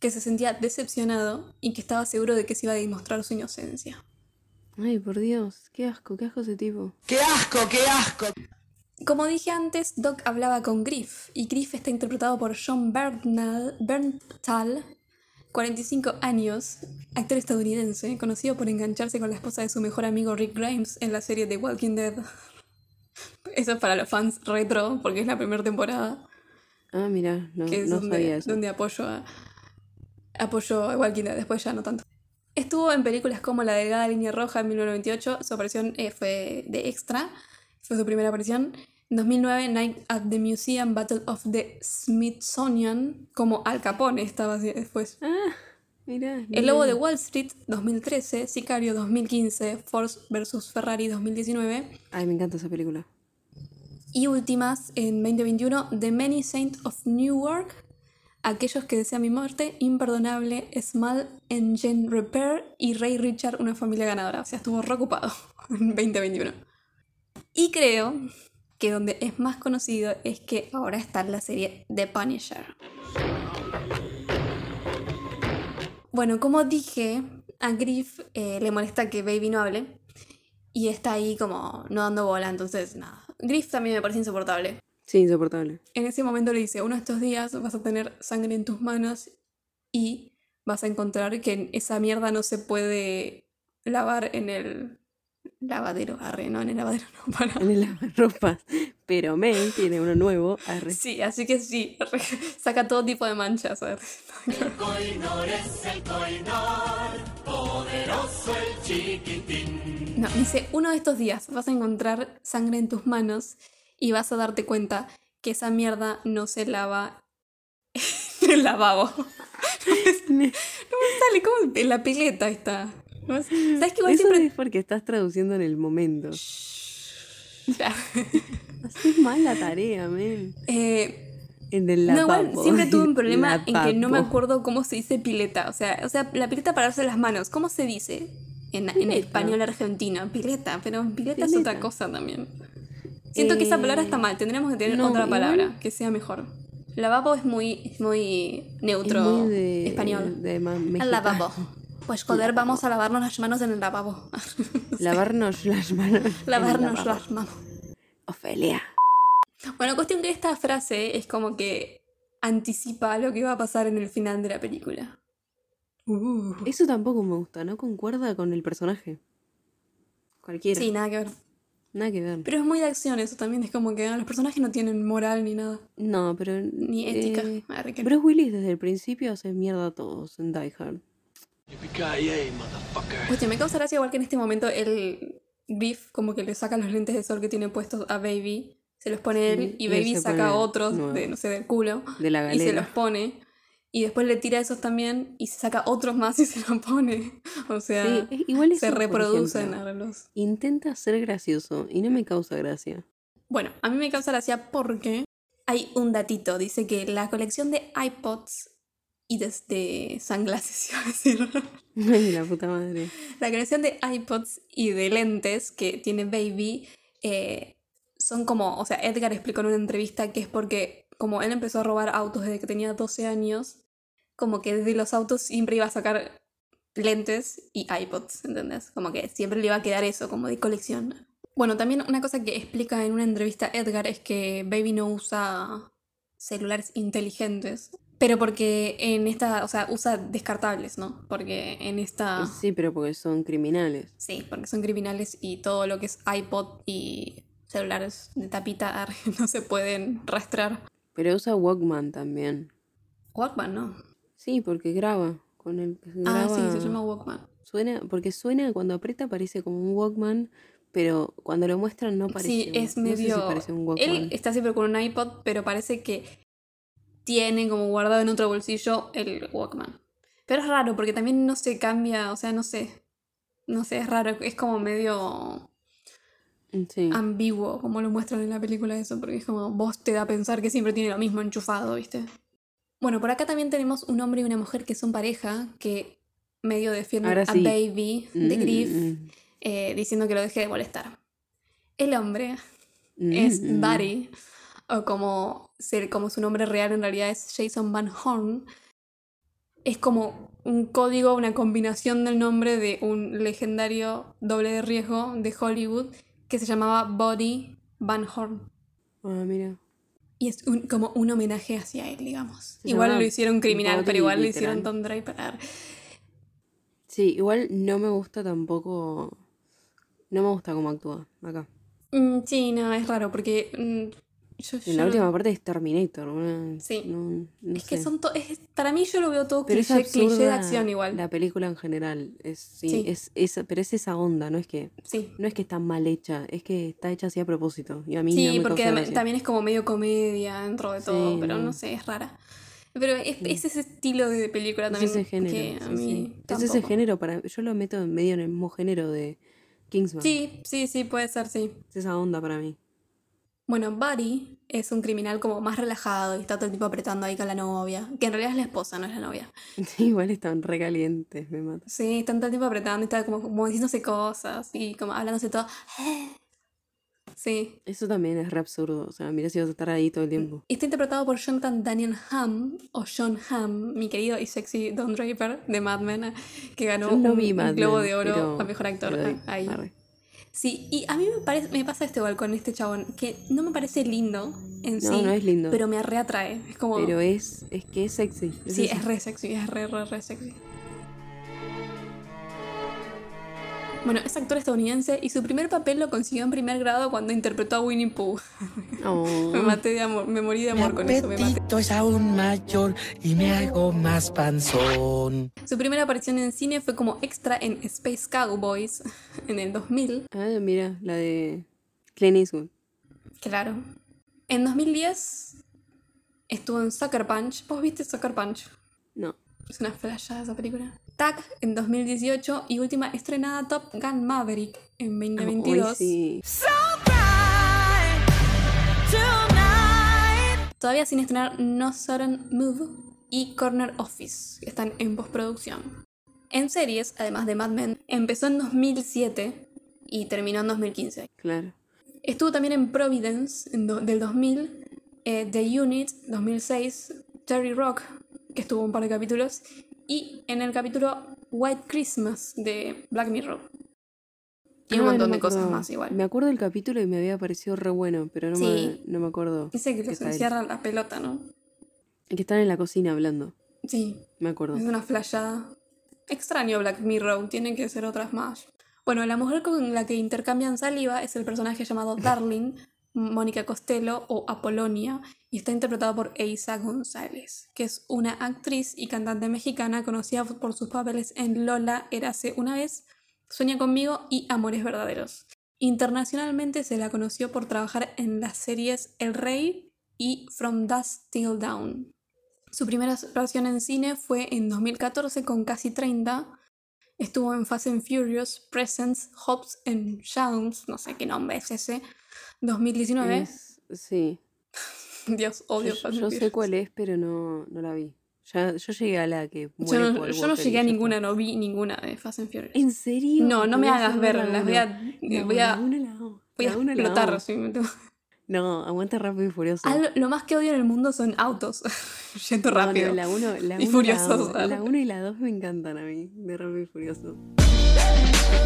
que se sentía decepcionado y que estaba seguro de que se iba a demostrar su inocencia. Ay, por Dios, qué asco, qué asco ese tipo. ¡Qué asco, qué asco! Como dije antes, Doc hablaba con Griff y Griff está interpretado por John Bernal, Berntal, 45 años, actor estadounidense, conocido por engancharse con la esposa de su mejor amigo Rick Grimes en la serie The Walking Dead. Eso es para los fans retro, porque es la primera temporada, Ah, mira, no, que es no donde, sabía eso. donde apoyo a, apoyo a Walking Dead, después ya no tanto. Estuvo en películas como La Delgada Línea Roja en 1998, su aparición eh, fue de extra, fue su primera aparición. En 2009, Night at the Museum Battle of the Smithsonian, como Al Capone estaba así después. Ah. El Lobo de Wall Street 2013, Sicario 2015, Force vs Ferrari 2019 Ay, me encanta esa película. y últimas en 2021, The Many Saints of Newark, Aquellos que desean mi muerte, Imperdonable, Small Engine Repair y Ray Richard, una familia ganadora. O sea, estuvo reocupado en 2021. Y creo que donde es más conocido es que ahora está en la serie The Punisher. Bueno, como dije, a Griff eh, le molesta que Baby no hable y está ahí como no dando bola, entonces nada. Griff también me parece insoportable. Sí, insoportable. En ese momento le dice, uno de estos días vas a tener sangre en tus manos y vas a encontrar que esa mierda no se puede lavar en el lavadero. Arre, no, en el lavadero no, para. En el lavarropas. Pero Mel tiene uno nuevo. Arre. Sí, así que sí, arre, saca todo tipo de manchas. arre. No, dice, uno de estos días vas a encontrar sangre en tus manos y vas a darte cuenta que esa mierda no se lava en el lavabo. No me sale como en la pileta está. ¿Sabes que igual Eso siempre... es porque estás traduciendo en el momento. Haces mal la tarea, men. Eh, En el no, lavabo. igual siempre tuve un problema en que no me acuerdo cómo se dice pileta. O sea, o sea la pileta para darse las manos, ¿cómo se dice? En, en español argentino, pileta, pero pileta, es Pileta. otra cosa también. Siento que esa palabra Eh, está mal, tendremos que tener no, otra igual- palabra que sea mejor. Lavabo es muy, es muy Es neutro muy de, español. de ma- El lavabo. Pues joder, vamos a lavarnos las manos en el lavabo. Lavarnos las manos. Lavarnos las manos. Ofelia. Bueno, cuestión que esta frase es como que anticipa lo que va a pasar en el final de la película. Uh. Eso tampoco me gusta, no concuerda con el personaje. Cualquiera. Sí, nada que ver. Nada que ver. Pero es muy de acción eso también, es como que ah, los personajes no tienen moral ni nada, No, pero. ni ética. eh. Bruce Willis desde el principio hace mierda a todos en Die Hard. Hostia, me causa gracia igual que en este momento el Griff como que le saca los lentes de sol que tiene puestos a Baby, se los pone él Sí, y Baby saca otros de, no sé, del culo De la y se los pone. Y después le tira esos también y se saca otros más y se los pone. O sea, Sí, es- igual se eso, reproducen ejemplo, a los... Intenta ser gracioso y no me causa gracia. Bueno, a mí me causa gracia porque hay un datito. Dice que la colección de iPods y de sunglasses, iba a decir. Ay, la puta madre. La colección de iPods y de lentes que tiene Baby eh, son como, o sea, Edgar explicó en una entrevista que es porque como él empezó a robar autos desde que tenía 12 años, como que desde los autos siempre iba a sacar lentes y iPods, ¿entendés? Como que siempre le iba a quedar eso, como de colección. Bueno, también una cosa que explica en una entrevista Edgar es que Baby no usa celulares inteligentes, pero porque en esta, o sea, usa descartables, ¿no? Porque en esta... Sí, pero porque son criminales. Sí, porque son criminales y todo lo que es iPod y celulares de tapita no se pueden rastrear. Pero usa Walkman también. Walkman, ¿no? Sí, porque graba. Con el Ah, sí, se llama Walkman. Suena, porque suena cuando aprieta parece como un Walkman, pero cuando lo muestran no parece. Sí, es no sé si medio... parece un Walkman. Él está siempre con un iPod, pero parece que tiene como guardado en otro bolsillo el Walkman. Pero es raro, porque también no se cambia, o sea, no sé. No sé, es raro, es como medio Sí. ambiguo como lo muestran en la película eso, porque es como vos te da a pensar que siempre tiene lo mismo enchufado, ¿viste? Bueno, por acá también tenemos un hombre y una mujer que son pareja, que medio defienden a. Baby de Mm, Griff, mm, eh, diciendo que lo deje de molestar. El hombre mm, es mm. Buddy, o como, ser, como su nombre real en realidad es Jason Van Horn. Es como un código, una combinación del nombre de un legendario doble de riesgo de Hollywood que se llamaba Buddy Van Horn. Ah, mira. Y es un- como un homenaje hacia él, digamos. Se igual lo hicieron criminal, pero igual lo hicieron Tom Draper. Ah, Sí, igual no me gusta tampoco. No me gusta cómo actúa acá. Mm, sí, no, es raro porque mm, yo, En la yo- última parte es Terminator. ¿no? Sí. No, no Es que sé. son to- es- para mí yo lo veo todo Pero es cliché, cliché de acción igual. La película en general. Es, sí, Sí. Es, es- pero es esa onda, no es que. Sí. No es que está mal hecha, es que está hecha así a propósito. Y a mí Sí, me porque causa también es como medio comedia dentro de todo, Sí, pero no sé, es rara. Pero es, es ese estilo de película Es también ese género. que a sí, mí sí. Es ese género para. Yo lo meto medio en el mismo género de Kingsman. Sí, sí, sí, puede ser, sí. Es esa onda para mí. Bueno, Buddy es un criminal como más relajado y está todo el tiempo apretando ahí con la novia, que en realidad es la esposa, no es la novia. Igual están recalientes, me mata. Sí, están todo el tiempo apretando y está como, como diciéndose cosas y como hablándose todo. Sí. Eso también es re absurdo. O sea, mira si vas a estar ahí todo el tiempo. Está interpretado por Jonathan Daniel Hamm, o John Hamm, mi querido y sexy Don Draper de Mad Men, que ganó no un, vi un Mad Globo de Oro a Mejor Actor. ah, ahí. arre. Sí, y a mí me, parece, me pasa esto igual con este chabón, que no me parece lindo en No, sí, no es lindo. pero me reatrae. Es como... Pero es, es que es sexy. es sí, es re sexy, es re, re, re sexy. Bueno, es actor estadounidense y su primer papel lo consiguió en primer grado cuando interpretó a Winnie Pooh. Oh. Me maté de amor, me morí de amor con eso, me maté. es aún mayor y me hago más panzón. Su primera aparición en cine fue como extra en Space Cowboys en el 2000, Ah, mira, la de Clint Eastwood. claro. En 2010 estuvo en Sucker Punch. ¿Vos viste Sucker Punch? No. Es una flashada esa película. Tag en 2018 y última estrenada Top Gun Maverick en Hoy 2022. sí. Todavía sin estrenar No Sudden Move y Corner Office, que están en postproducción. En series, además de Mad Men, empezó en 2007 y terminó en 2015. Claro. Estuvo también en Providence en del 2000, eh, The Unit 2006, Terry Rock, que estuvo un par de capítulos, y en el capítulo White Christmas de Black Mirror. Y un Ah, montón no de cosas más igual. Me acuerdo del capítulo y me había parecido re bueno, pero no, Sí. me, no me acuerdo. Dice que que los encierran la pelota, ¿no? Que están en la cocina hablando. Sí, Me acuerdo. Es una flashada. Extraño Black Mirror, tienen que ser otras más. Bueno, la mujer con la que intercambian saliva es el personaje llamado Darling, Mónica Costello o Apolonia, y está interpretado por Eiza González, que es una actriz y cantante mexicana conocida por sus papeles en Lola, Érase una vez, Sueña conmigo y Amores Verdaderos. Internacionalmente se la conoció por trabajar en las series El Rey y From Dusk Till Dawn. Su primera versión en cine fue en 2014 con casi 30. Estuvo en Fast and Furious, Presents, Hobbs and Shadows, no sé qué nombre es ese, 2019. Es- sí. Dios, Yo, odio Fast and yo sé Furious. cuál es, pero no, no la vi. Ya, yo llegué a la que Yo muere no, Paul yo no Walker llegué a ya está. ninguna, no vi ninguna de Fast and Furious. ¿En serio? No, no me voy a hagas hacer ver, la las voy a, voy la a, la voy a la uno la explotar. así, me- No, aguanta rápido y furioso. Algo- lo más que odio en el mundo son autos, yendo No, no, rápido. la 1 la Y uno furiosos, La ¿sabes? 1 y la 2 me encantan a mí, de Rápido y Furioso.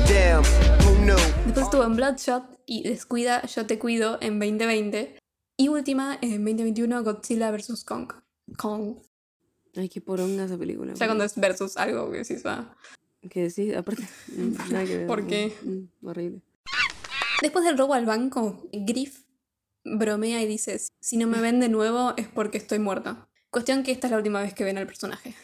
Damn, who knew? Después estuvo en Bloodshot y Descuida, Yo Te Cuido en 2020. Y última, en 2021, Godzilla vs. Kong. Kong. Ay, qué poronga esa película. Ya cuando es versus algo que decís, va. Que decís, aparte, nada que ver. ¿Por qué? Mm, horrible. Después del robo al banco, Griff bromea y dice, si no me ven de nuevo es porque estoy muerta. Cuestión que esta es la última vez que ven al personaje.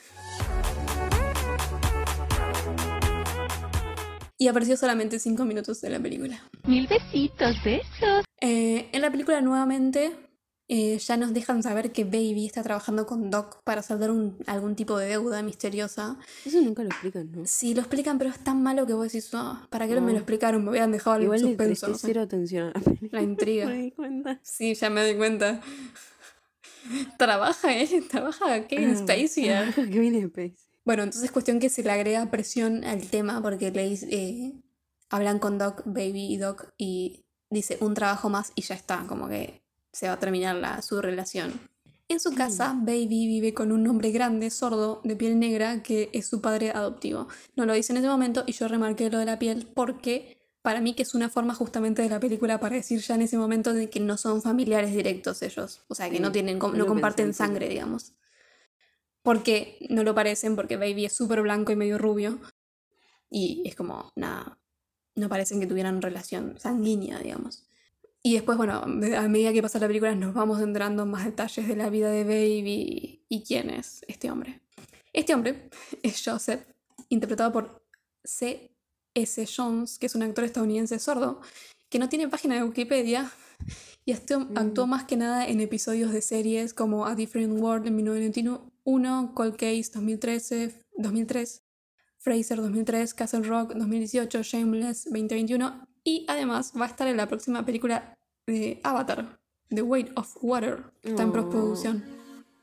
Y apareció solamente 5 minutos de la película. Mil besitos, besos. Eh, en la película nuevamente eh, ya nos dejan saber que Baby está trabajando con Doc para saldar un- algún tipo de deuda misteriosa. Eso nunca lo explican, ¿no? Sí, lo explican, pero es tan malo que vos decís, "Ah, ¿para qué no me lo Ah. explicaron? Me habían dejado el Igual le suspenso. sé". cero atención la intriga. Me di cuenta. Sí, ya me doy cuenta. Trabaja, ¿eh? Trabaja Kevin Spacey. ¿eh? Kevin Spacey. Bueno, entonces cuestión que se le agrega presión al tema porque le eh, hablan con Doc, Baby y Doc y dice un trabajo más y ya está, como que se va a terminar la, su relación. En su casa, Baby vive con un hombre grande, sordo, de piel negra, que es su padre adoptivo. No lo dice en ese momento y yo remarqué lo de la piel porque para mí que es una forma justamente de la película para decir ya en ese momento de que no son familiares directos ellos. O sea, que no, tienen, no comparten sangre, digamos. Porque no lo parecen, porque Baby es súper blanco y medio rubio. Y es como, nada, no parecen que tuvieran relación sanguínea, digamos. Y después, bueno, a medida que pasa la película nos vamos entrando en más detalles de la vida de Baby y quién es este hombre. Este hombre es Joseph, interpretado por C.S. Jones, que es un actor estadounidense sordo, que no tiene página de Wikipedia y actúa, actuó más que nada en episodios de series como A Different World en 1991, Cold Case 2013, 2003, Fraser 2003, Castle Rock 2018, Shameless 2021 y además va a estar en la próxima película de Avatar, The Weight of Water, que está en Oh. postproducción.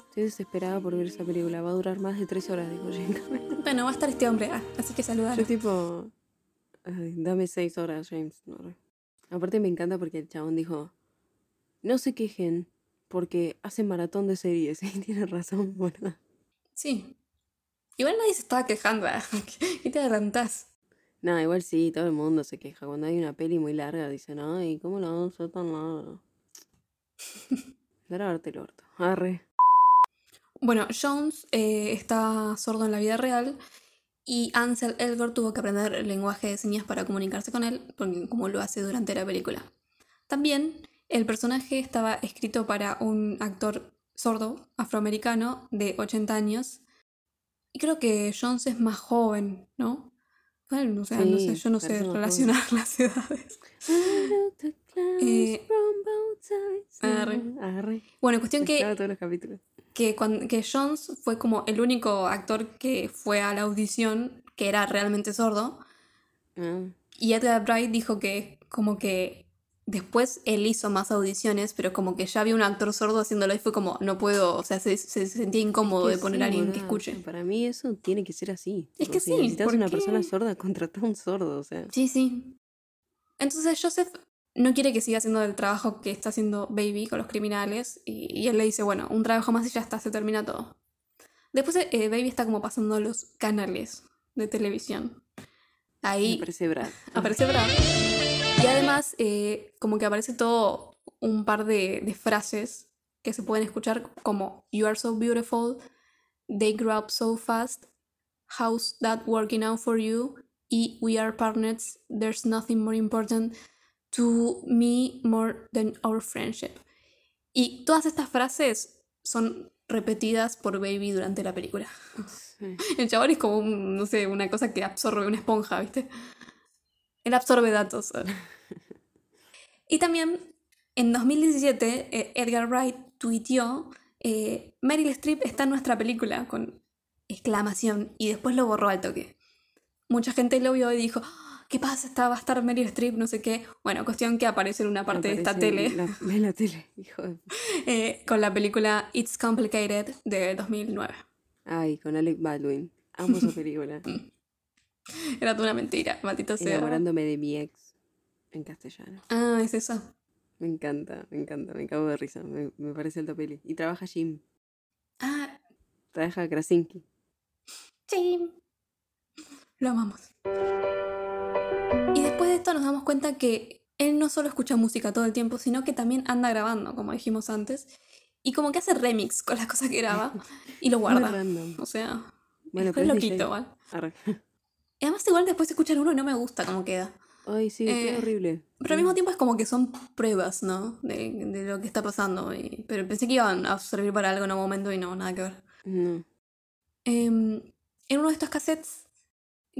Estoy desesperada por ver esa película. Va a durar más de tres horas, dijo Cameron. Bueno, va a estar este hombre, ah, así que saludar. Yo tipo... ay, dame seis horas, James. No. Aparte me encanta porque el chabón dijo... No se quejen porque hacen maratón de series. Y tiene razón, boludo. Sí. Igual nadie se estaba quejando, ah, ¿qué te adelantás? Nada, igual sí, todo el mundo se queja. Cuando hay una peli muy larga dicen, ay, ¿cómo la vamos a hacer tan larga? Grabarte el orto. Arre. Bueno, Jones eh, está sordo en la vida real y Ansel Elgort tuvo que aprender el lenguaje de señas para comunicarse con él, como lo hace durante la película. También el personaje estaba escrito para un actor sordo afroamericano de 80 años. Y creo que Jones es más joven, ¿no? Bueno, o sea, no sé, yo no sé relacionar las edades. Eh, arre. Arre. Bueno, cuestión que Mezclaba todos los capítulos. que, que Jones fue como el único actor que fue a la audición que era realmente sordo. Ah, Y Edgar Wright dijo que como que después él hizo más audiciones, pero como que ya había un actor sordo haciéndolo y fue como, no puedo, o sea, se, se sentía incómodo que de poner sí, a alguien que escuche. o Para mí eso tiene que ser así. Es que si sí, necesitas ¿por una qué? persona sorda, contrata a un sordo, o sea. Sí, sí. Entonces Joseph no quiere que siga haciendo el trabajo que está haciendo Baby con los criminales y, y él le dice, bueno, un trabajo más y ya está, se termina todo. Después eh, Baby está como pasando los canales de televisión. Ahí parece Brad. aparece Brad. Y además, eh, como que aparece todo un par de, de frases que se pueden escuchar como You are so beautiful, They grew up so fast, How's that working out for you? Y We are partners, there's nothing more important to me more than our friendship. Y todas estas frases son repetidas por Baby durante la película. Sí. El chabón es como, un, no sé, una cosa que absorbe una esponja, ¿viste? Él absorbe datos. y también, en 2017, eh, Edgar Wright tuiteó, eh, Meryl Streep está en nuestra película, con exclamación, y después lo borró al toque. Mucha gente lo vio y dijo, "Ah, ¿qué pasa? Está, va a estar Meryl Streep, no sé qué. Bueno, cuestión que aparece en una parte de esta tele en La, en la tele, hijo de... eh, con la película It's Complicated de 2009. Ay, con Alec Baldwin. Amo esa película. Era toda una mentira, maldito sea. Enamorándome de mi ex en castellano. Ah, es eso. Me encanta, me encanta, me cago de risa. Me, me parece alta peli. Y trabaja Jim. Ah, Trabaja Krasinski. sí. Lo amamos. Y después de esto nos damos cuenta que él no solo escucha música todo el tiempo, sino que también anda grabando, como dijimos antes. Y como que hace remix con las cosas que graba y lo guarda. O sea, Bueno, después pero lo es DJ. quito igual. Arre. Y además igual después escuchan uno y no me gusta cómo queda. Ay, sí, Eh, qué horrible. Pero al mismo tiempo es como que son pruebas, ¿no? De, de lo que está pasando. y- pero pensé que iban a servir para algo en un momento y no, nada que ver. No. Em, en uno de estos cassettes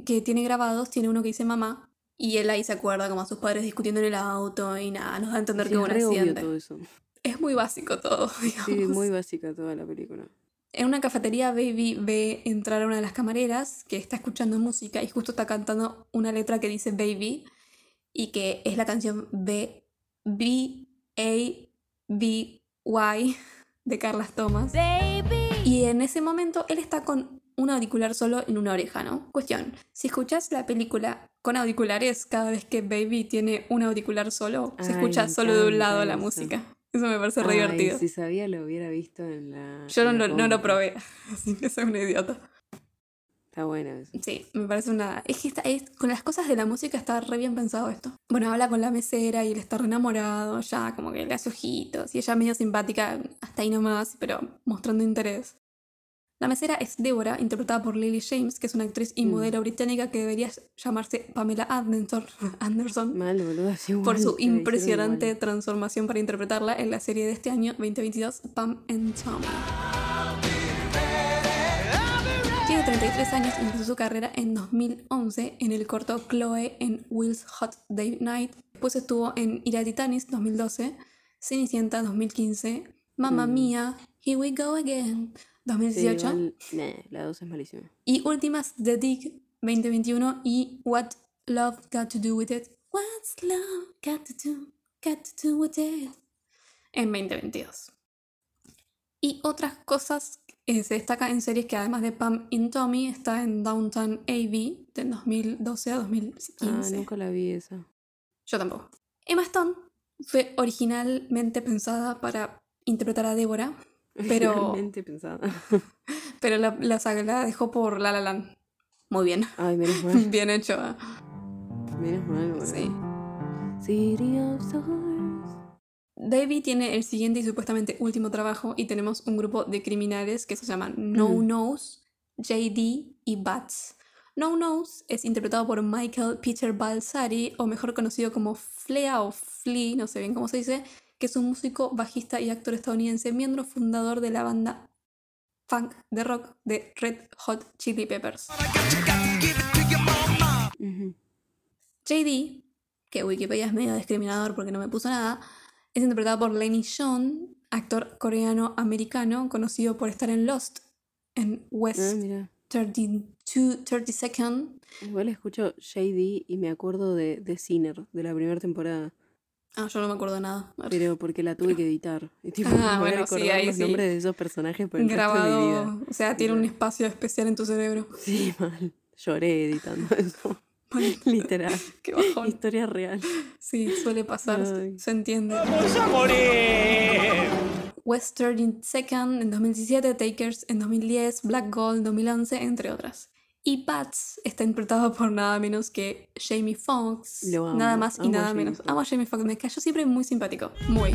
que tiene grabados, tiene uno que dice mamá. Y él ahí se acuerda como a sus padres discutiendo en el auto y nada, nos da a entender Sí, que hubo un accidente. todo eso. Es muy básico todo, digamos. Sí, muy básica toda la película. En una cafetería, Baby ve entrar a una de las camareras que está escuchando música y justo está cantando una letra que dice Baby y que es la canción B, B, A, B, Y de Carlas Thomas. Y en ese momento él está con un auricular solo en una oreja, ¿no? Cuestión, si escuchas la película con auriculares, cada vez que Baby tiene un auricular solo, se escucha solo de un lado la música. Eso me parece re Ay, divertido. Si sabía, lo hubiera visto en la. Yo no, en la lo- no lo probé, así que soy una idiota. Está bueno eso. Sí, me parece una... Es que está- es- con las cosas de la música está re bien pensado esto. Bueno, habla con la mesera y él está re enamorado, ya como que le hace ojitos y ella medio simpática, hasta ahí nomás, pero mostrando interés. La mesera es Débora, interpretada por Lily James, que es una actriz y Mm. modelo británica que debería llamarse Pamela Anderson, Anderson Mal, boludo. por su impresionante transformación para interpretarla en la serie de este año 2022, Pam and Tommy. Tiene 33 años y empezó su carrera en 2011 en el corto Chloe en Will's Hot Day Night. Después estuvo en Ira Titanis 2012, Cenicienta 2015, Mamma Mm. Mia, Here We Go Again 2018 igual, nah, la 2 es malísima. y últimas The Dig 2021 y What Love Got to Do With It. What's Love Got to Do, got to do with it en 2022. Y otras cosas eh, se destaca en series que además de Pam y Tommy está en Downtown AV de 2012 a Ah, 2015. nunca la vi esa. Yo tampoco. Emma Stone fue originalmente pensada para interpretar a Débora, pero, pensada. pero la, la, saga- la dejó por La La Land. Muy bien. Ay, menos mal. Bien hecho. ¿eh? Menos mal. Sí. City of Stars. Davey tiene el siguiente y supuestamente último trabajo y tenemos un grupo de criminales que se llaman No Mm. Nose, JD y Bats. No Nose es interpretado por Michael Peter Balsari, o mejor conocido como Flea o Flea, no sé bien cómo se dice, que es un músico, bajista y actor estadounidense, miembro fundador de la banda funk de rock de Red Hot Chili Peppers. JD, que Wikipedia es medio discriminador porque no me puso nada, es interpretado por Lenny Sean, actor coreano-americano conocido por estar en Lost, en West mira. 32, 32nd. Igual escucho JD y me acuerdo de, de Sinner, de la primera temporada. Ah, yo no me acuerdo de nada. Pero porque la tuve que editar. Y tipo, Ah, me a bueno, sí, ahí los sí. nombres de esos personajes por el resto de mi vida. Grabado, o sea, tiene un espacio especial en tu cerebro. Sí, mal. Lloré editando eso. Literal. Qué bajón. Historia real. Sí, suele pasar, Ay. se entiende. West 32nd en 2017, Takers en 2010, Black Gold en 2011, entre otras. Y Bats está interpretado por nada menos que Jamie Foxx. Lo amo, Nada más y amo nada menos. Amo a Jamie Foxx, me cayó siempre muy simpático. Muy.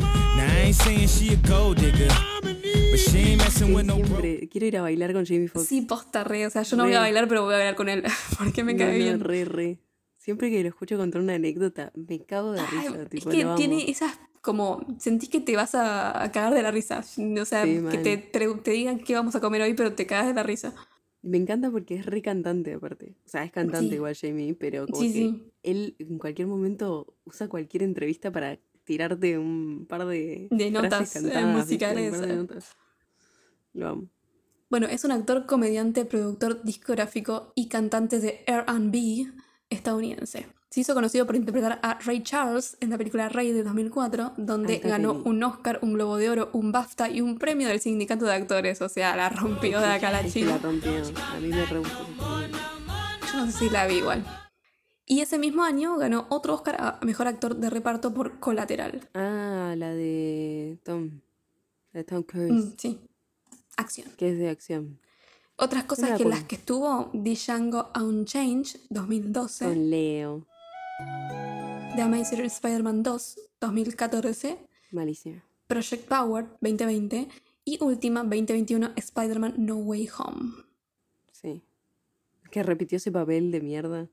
Siempre quiero ir a bailar con Jamie Foxx. Sí, posta re. O sea, yo no voy a Re. bailar, pero voy a bailar con él. Porque me No, cae no, bien. re, re. Siempre que lo escucho contar una anécdota, me cago de Ay, risa. es tipo, que lo amo. tiene esas como sentís que te vas a, a cagar de la risa. O sea, Sí, que te, te digan qué vamos a comer hoy, pero te cagas de la risa. Me encanta porque es re cantante aparte. O sea, es cantante Sí. igual Jamie, pero como Sí, que sí. él en cualquier momento usa cualquier entrevista para tirarte un par de, notas, eh, cantadas, musicales, de eh. notas. Lo amo. Bueno, es un actor, comediante, productor discográfico y cantante de RB estadounidense. Se hizo conocido por interpretar a Ray Charles en la película Ray de 2004, donde ganó un Oscar, un Globo de Oro, un BAFTA y un premio del Sindicato de Actores. O sea, la rompió de acá la que la chica. rompió. A mí me re gustó. Yo no sé si la vi igual. Y ese mismo año ganó otro Oscar a Mejor Actor de Reparto por Colateral. Ah, la de Tom. La de Tom Cruise. Mm, sí. Acción. Que es de acción. Otras cosas que las que estuvo, Django Unchanged, 2012. Con Leo. The Amazing Spider-Man 2, 2014, Malísima. Project Power, 2020, y última, 2021, Spider-Man No Way Home. Sí. Que repitió ese papel de mierda.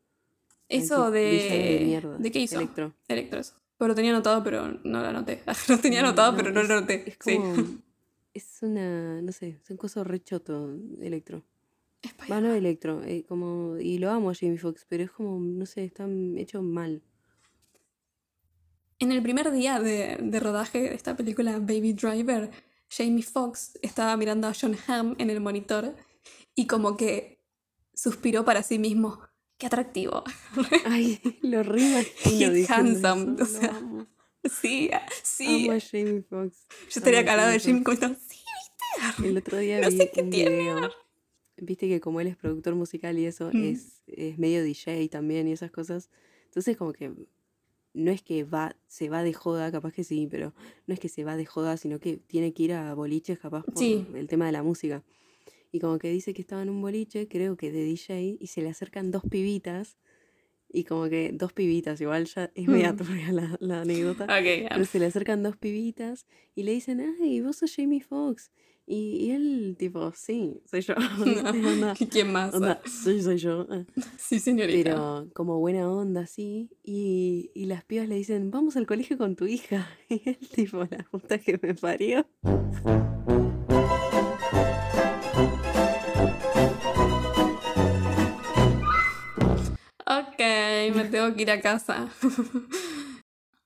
Eso de... de mierda. ¿De qué hizo? Electro. Electro, eso. Pero lo tenía anotado, pero no lo anoté. lo tenía anotado, pero no lo anoté. Es Sí. como. Es una. No sé, es un coso re choto, Electro. Spider- Bueno, Electro. eh, como, y lo amo a Jamie Foxx, pero es como, no sé, está hecho mal. En el primer día de, de rodaje de esta película Baby Driver, Jamie Foxx estaba mirando a John Hamm en el monitor y como que suspiró para sí mismo. ¡Qué atractivo! Ay, lo imagino He's handsome, eso, o sea, amo. Sí, sí. Amo a Jamie Foxx. Yo estaría calada de Foxx. comentando, sí, El otro día No vi sé qué un tiene. video. Viste que como él es productor musical y eso, Mm. es, es medio DJ también y esas cosas. Entonces como que no es que va, se va de joda, capaz que sí, pero no es que se va de joda, sino que tiene que ir a boliches capaz por Sí. el tema de la música. Y como que dice que estaba en un boliche, creo que de DJ, y se le acercan dos pibitas. Y como que dos pibitas, igual ya es media Mm. la, la anécdota. Ok, Pero se le acercan dos pibitas y le dicen, ay, vos sos Jamie Foxx. Y, y él, tipo, sí, soy yo. onda, ¿Quién más? onda, sí, soy yo. ah. Sí, señorita. Pero como buena onda, sí. Y, y las pibas le dicen, vamos al colegio con tu hija. Y él, tipo, la puta que me parió. Ok, me tengo que ir a casa.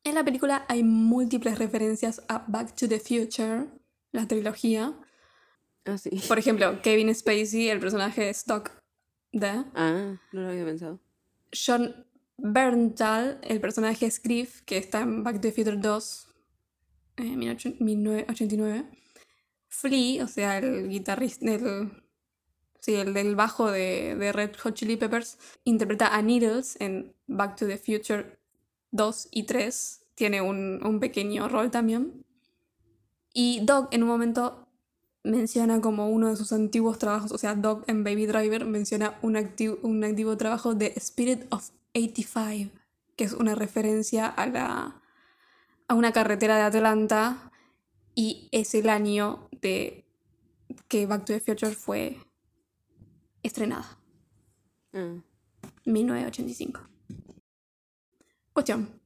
en la película hay múltiples referencias a Back to the Future, la trilogía. Ah, sí. Por ejemplo, Kevin Spacey, el personaje de Stock de Ah, no lo había pensado. John Berntal, el personaje Scriff, que está en Back to the Future 2, en 1989. Flea, o sea, el guitarrista, el, sí, el del bajo de, de Red Hot Chili Peppers, interpreta a Needles en Back to the Future 2 y 3. Tiene un, un pequeño rol también. Y Doc en un momento menciona como uno de sus antiguos trabajos, o sea, Doc en Baby Driver menciona un, acti- un antiguo trabajo de Spirit of 85, que es una referencia a, la, a una carretera de Atlanta y es el año de que Back to the Future fue estrenada, Ah, 1985. Cuestión.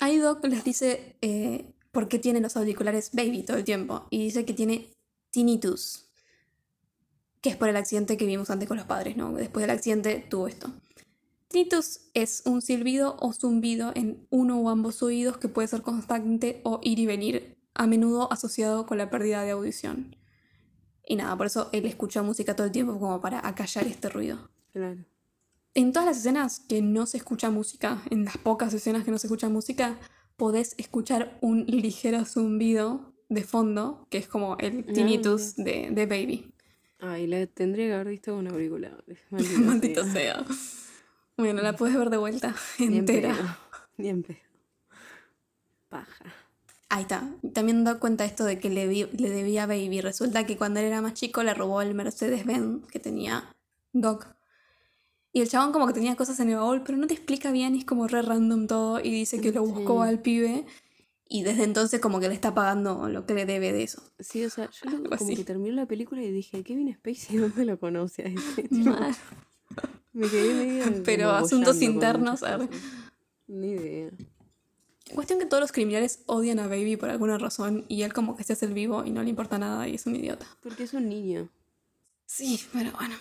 Ahí Doc les dice eh, por qué tiene los auriculares Baby todo el tiempo. Y dice que tiene tinnitus. Que es por el accidente que vimos antes con los padres, ¿no? Después del accidente tuvo esto. Tinnitus es un silbido o zumbido en uno o ambos oídos que puede ser constante o ir y venir, a menudo asociado con la pérdida de audición. Y nada, por eso él escucha música todo el tiempo como para acallar este ruido. claro. En todas las escenas que no se escucha música, en las pocas escenas que no se escucha música, podés escuchar un ligero zumbido de fondo, que es como el tinnitus de, de Baby. Ay, la tendría que haber visto con auriculares. Maldita Maldito sea. sea. Bueno, la puedes ver de vuelta entera. pedo. Ni en pedo. Paja. Ahí está. También da cuenta esto de que le, vi- le debía a Baby. Resulta que cuando él era más chico le robó el Mercedes-Benz que tenía Doc. Y el chabón como que tenía cosas en el baúl, pero no te explica bien, y es como re random todo. Y dice que lo buscó Sí. al pibe. Y desde entonces como que le está pagando lo que le debe de eso. Sí, o sea, yo lo- Algo como así. que terminó la película y dije, Kevin Spacey, ¿dónde lo conoce a este? Me quedé medio Pero asuntos internos. Ni idea. Cuestión que todos los criminales odian a Baby por alguna razón. Y él como que se hace el vivo y no le importa nada y es un idiota. Porque es un niño. Sí, pero bueno.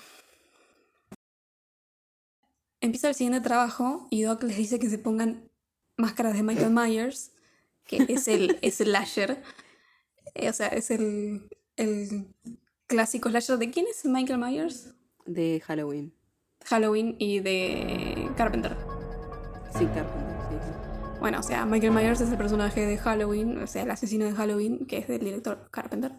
Empieza el siguiente trabajo y Doc les dice que se pongan máscaras de Michael Myers, que es el slasher. Eh, o sea, es el, el clásico slasher. ¿De quién es Michael Myers? De Halloween. Halloween y de Carpenter. Sí, Carpenter, sí, sí. Bueno, o sea, Michael Myers es el personaje de Halloween, o sea, el asesino de Halloween, que es del director Carpenter.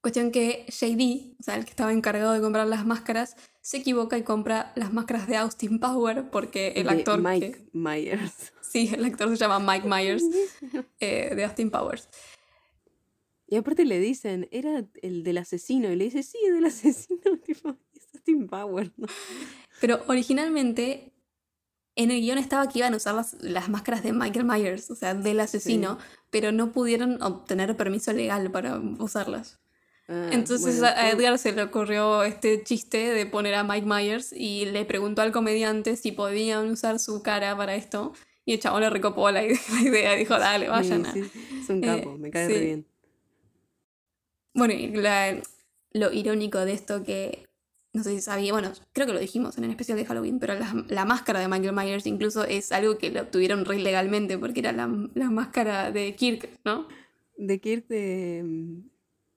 Cuestión que JD, o sea, el que estaba encargado de comprar las máscaras, se equivoca y compra las máscaras de Austin Power porque el De actor. Mike que- Myers. sí, el actor se llama Mike Myers eh, de Austin Powers. Y aparte le dicen, era el del asesino. Y le dice, sí, del asesino. Tipo, es Austin Power. ¿no? Pero originalmente en el guion estaba que iban a usar las, las máscaras de Michael Myers, o sea, del asesino, pero no pudieron obtener permiso legal para usarlas. Ah, Entonces bueno, a Edgar se le ocurrió este chiste de poner a Mike Myers y le preguntó al comediante si podían usar su cara para esto. Y el chabón le recopó la, ide- la idea y dijo, dale, vayan. a-". Sí, sí, es un Eh, capo, me cae sí. re bien. Bueno, y la- lo irónico de esto que, no sé si sabía, bueno, creo que lo dijimos en el especial de Halloween, pero la, la máscara de Michael Myers incluso es algo que lo obtuvieron re legalmente porque era la, la máscara de Kirk, ¿no? De Kirk de,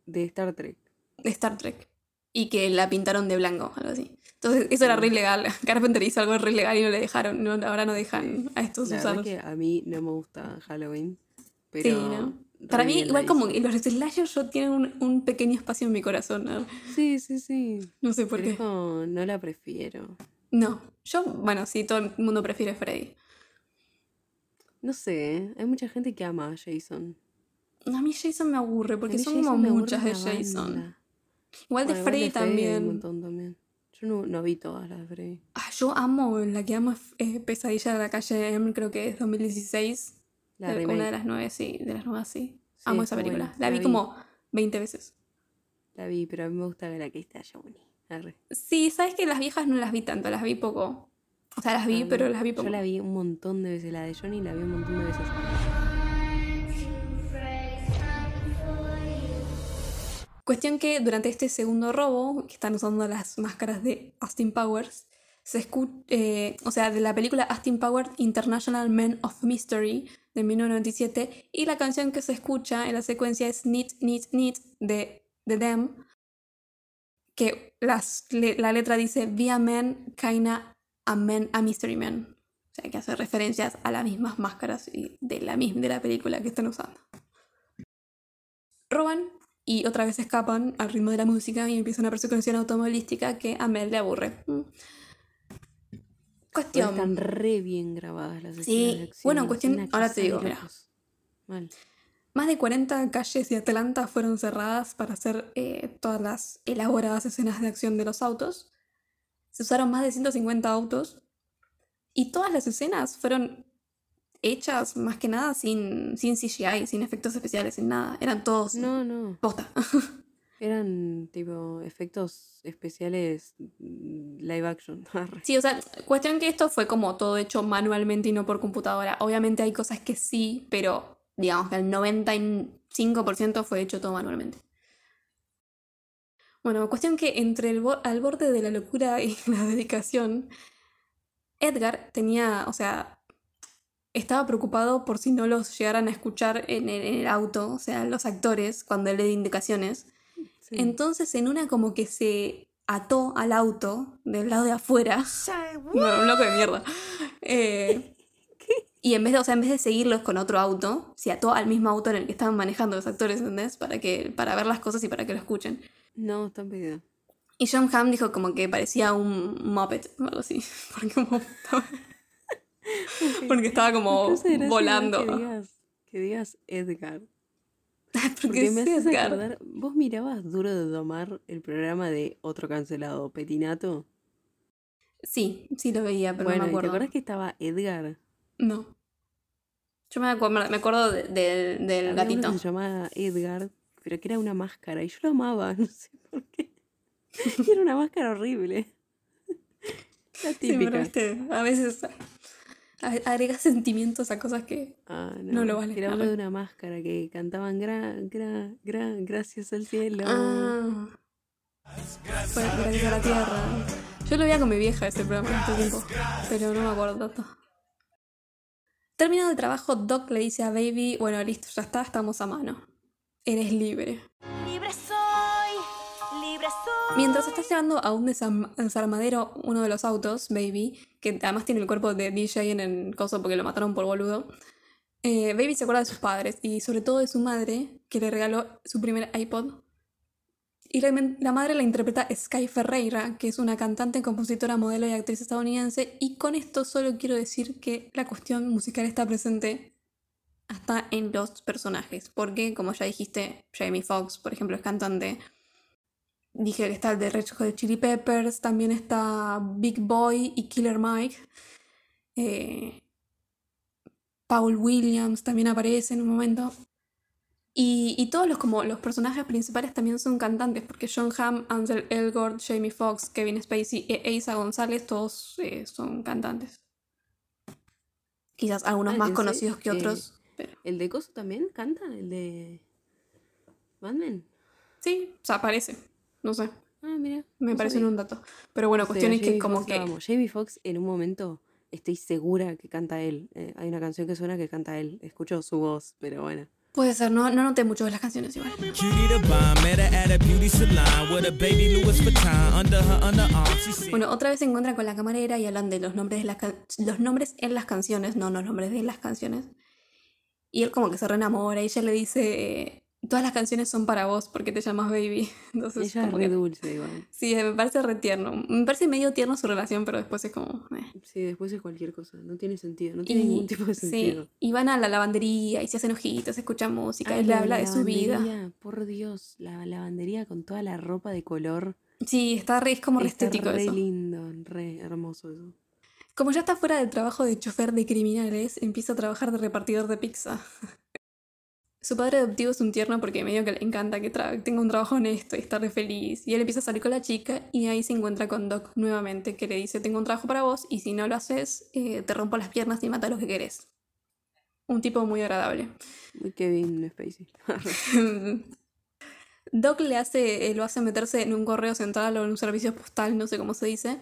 de Star Trek. de Star Trek y que la pintaron de blanco, algo así. Entonces, eso era re ilegal. Carpenter hizo algo re ilegal y no le dejaron, no, ahora no dejan a estos La verdad usarlos. que a mí no me gusta Halloween. Pero Sí, ¿no? Para mí, igual como que los slashers yo tienen un, un pequeño espacio en mi corazón. ¿no? Sí, sí, sí. No sé por Pero qué. como, no la prefiero. No, yo, bueno, sí, todo el mundo prefiere Freddy. No sé, ¿eh? hay mucha gente que ama a Jason. A mí Jason me aburre porque son Jason como muchas de Jason. banda. Igual de Bueno, Freddy también. montón también. Yo no, no vi todas las de Freddy. Ah, yo amo, la que amo es Pesadilla de la calle M, creo que es 2016. La remake. Una de las nueve, sí, de las nuevas, sí. Sí, amo esa película. buena, La la vi vi. como 20 veces. La vi, pero a mí me gusta ver la que está Johnny. Sí, sabes que las viejas no las vi tanto, las vi poco. O sea, las vi, Ah, pero no. las vi poco. Yo la vi un montón de veces. La de Johnny la vi un montón de veces. Cuestión que durante este segundo robo, que están usando las máscaras de Austin Powers, se escucha, o sea, de la película Austin Powers International Men of Mystery de 1997, y la canción que se escucha en la secuencia es Need, Need, Need de, de Them, que las, la letra dice Be a man, kinda a man, a mystery man. O sea, que hace referencias a las mismas máscaras de la, de la película que están usando. Roban y otra vez escapan al ritmo de la música y empieza una persecución automovilística que a Mel le aburre. Mm. Pero Cuestión. están re bien grabadas las Sí, escenas de acción. bueno, cuestión- ahora te digo, mira. Mal. Más de 40 calles de Atlanta fueron cerradas para hacer eh, todas las elaboradas escenas de acción de los autos. Se usaron más de 150 autos y todas las escenas fueron hechas más que nada sin, sin CGI, sin efectos especiales, sin nada. Eran todos No, no. posta. Eran tipo efectos especiales mm, live action. Sí, o sea, cuestión que esto fue como todo hecho manualmente y no por computadora. Obviamente hay cosas que sí, pero digamos que el 95% fue hecho todo manualmente. Bueno, cuestión que entre el bo- al borde de la locura y la dedicación, Edgar tenía, o sea, estaba preocupado por si no los llegaran a escuchar en el, en el auto, o sea, los actores, cuando él le di indicaciones. Sí. Entonces en una como que se ató al auto del lado de afuera. No, un loco de mierda. Eh, y en vez de, o sea, en vez de seguirlos con otro auto, se ató al mismo auto en el que estaban manejando los actores, ¿entendés? Para que, para ver las cosas y para que lo escuchen. No, están pedidos. Y John Hamm dijo como que parecía un Muppet o algo así. Porque, como estaba, porque estaba como volando. Que digas, que digas Edgar. Porque Porque me es haces Edgar. acordar. ¿Vos mirabas Duro de Domar el programa de otro cancelado, Petinato? Sí, sí lo veía, pero bueno, no me ¿y ¿te acuerdo. acuerdas que estaba Edgar? No. Yo me acuerdo, me acuerdo de- del- del Había uno gatito. que se llamaba Edgar, pero que era una máscara y yo lo amaba, no sé por qué. Y era una máscara horrible. La Sí, pero típica. viste, a veces a- agregas sentimientos a cosas que. Ah, No lo vale, Era no de una máscara que cantaban gra, gra, gra, gracias al cielo. Ah. Gracias a la tierra. Yo lo veía con mi vieja ese programa en este tiempo, pero no me acuerdo tanto. Terminado el trabajo, Doc le dice a Baby: Bueno, listo, ya está, estamos a mano. Eres libre. Libre soy. Mientras está llevando a un desarmadero uno de los autos, Baby, que además tiene el cuerpo de DJ en el coso porque lo mataron por boludo, eh, Baby se acuerda de sus padres y sobre todo de su madre, que le regaló su primer iPod. Y la, la madre la interpreta Sky Ferreira, que es una cantante, compositora, modelo y actriz estadounidense. Y con esto solo quiero decir que la cuestión musical está presente hasta en los personajes. Porque, como ya dijiste, Jamie Foxx, por ejemplo, es cantante. Dije que está el de Red Hot Chili Peppers, también está Big Boy y Killer Mike. Eh, Paul Williams también aparece en un momento. Y, y todos los, como, los personajes principales también son cantantes, porque John Hamm, Ansel Elgort, Jamie Foxx, Kevin Spacey e Asa González, todos eh, son cantantes. Quizás algunos Ah, más ¿en conocidos que serio? otros. pero- ¿El de Coso también canta? ¿El de Batman? sí, o sea, aparece. No sé, Ah, mira. me no parece un dato. Pero bueno, O sea, cuestión es que como que... amo. Jamie Foxx en un momento estoy segura que canta él. Eh, hay una canción que suena que canta él. Escucho su voz, pero bueno. Puede ser, no, no noté mucho de las canciones igual. Cutie the bomb, met her at a beauty salon with a baby Louis Vuitton under her underarm. She said, Bueno, otra vez se encuentra con la camarera y hablan de los nombres, de las can- los nombres en las canciones, no los nombres de las canciones. Y él como que se reenamora y ella le dice, todas las canciones son para vos porque te llamas baby. Entonces, Ella es como que- dulce igual. Sí, me parece re tierno. Me parece medio tierno su relación, pero después es como... eh. Sí, después es cualquier cosa. No tiene sentido. No tiene ningún tipo de sí, sentido. y van a la lavandería y se hacen ojitos, escuchan música, Ay, él le habla la de su vida. Por Dios, la lavandería con toda la ropa de color. Sí, está re, es como re Está estético re eso. lindo, re hermoso eso. Como ya está fuera del trabajo de chofer de criminales, empieza a trabajar de repartidor de pizza. Su padre adoptivo es un tierno porque medio que le encanta que tenga un trabajo honesto y está re feliz. Y él empieza a salir con la chica y ahí se encuentra con Doc nuevamente que le dice tengo un trabajo para vos y si no lo haces eh, te rompo las piernas y mata a los que querés. Un tipo muy agradable. Muy Kevin Spacey. Doc le hace, eh, lo hace meterse en un correo central o en un servicio postal, no sé cómo se dice.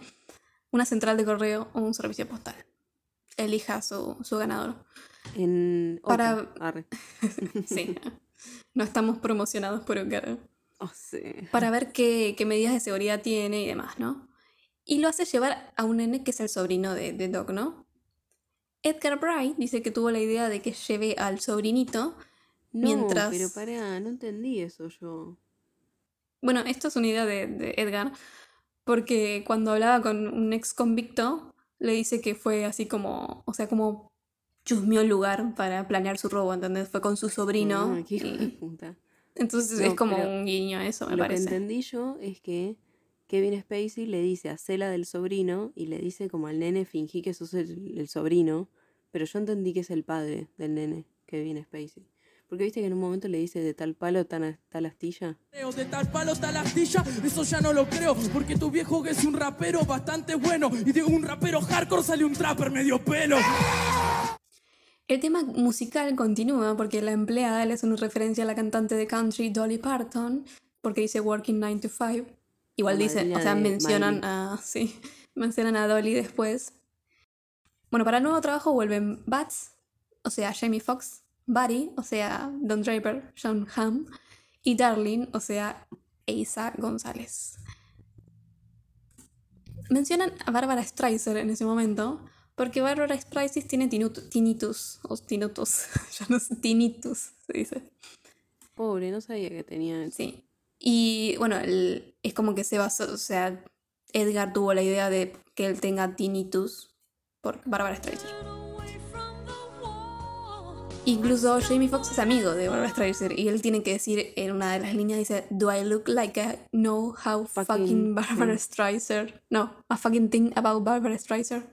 Una central de correo o un servicio postal. Elija su, su ganador. En Para-. Sí. no estamos promocionados por Ucar. Oh, sí. Para ver qué, qué medidas de seguridad tiene y demás, ¿no? Y lo hace llevar a un nene que es el sobrino de, de Doc, ¿no? Edgar Bright dice que tuvo la idea de que lleve al sobrinito No, mientras- pero pará, no entendí eso yo. Bueno, esto es una idea de, de Edgar, porque cuando hablaba con un ex convicto, le dice que fue así como, o sea, como chusmeó el lugar para planear su robo, ¿entendés? Fue con su sobrino. Ah, qué hijo de puta. entonces No, es como un guiño a eso, me Lo que parece. entendí yo es que Kevin Spacey le dice a Cela del sobrino y le dice como al nene fingí que sos el, el sobrino, pero yo entendí que es el padre del nene, Kevin Spacey. Porque viste que en un momento le dice de tal palo, tan, tal astilla. De tal palo, tal astilla, eso ya no lo creo, porque tu viejo es un rapero bastante bueno, y de un rapero hardcore sale un trapper medio pelo. El tema musical continúa porque la empleada le hace una referencia a la cantante de country Dolly Parton, porque dice Working 9 to 5. Igual La dice, o sea, mencionan a. Sí, mencionan a Dolly después. Bueno, para el nuevo trabajo vuelven Bats, o sea, Jamie Foxx, Buddy, o sea, Don Draper, John Hamm, y Darling, o sea, Eiza González. Mencionan a Bárbara Streisand en ese momento, porque Bárbara Streisand tiene tinut- tinnitus, o tinnitus, ya no sé, tinnitus, se dice. Pobre, no sabía que tenía eso. Sí. Y bueno, es como que se basó, o sea, Edgar tuvo la idea de que él tenga tinnitus por Bárbara Streisand. Incluso Jamie Foxx es amigo de Barbara Streisand y él tiene que decir en una de las líneas dice Do I look like I know how fucking, Fucking Barbara thing." Streisand? No, a fucking thing about Barbara Streisand.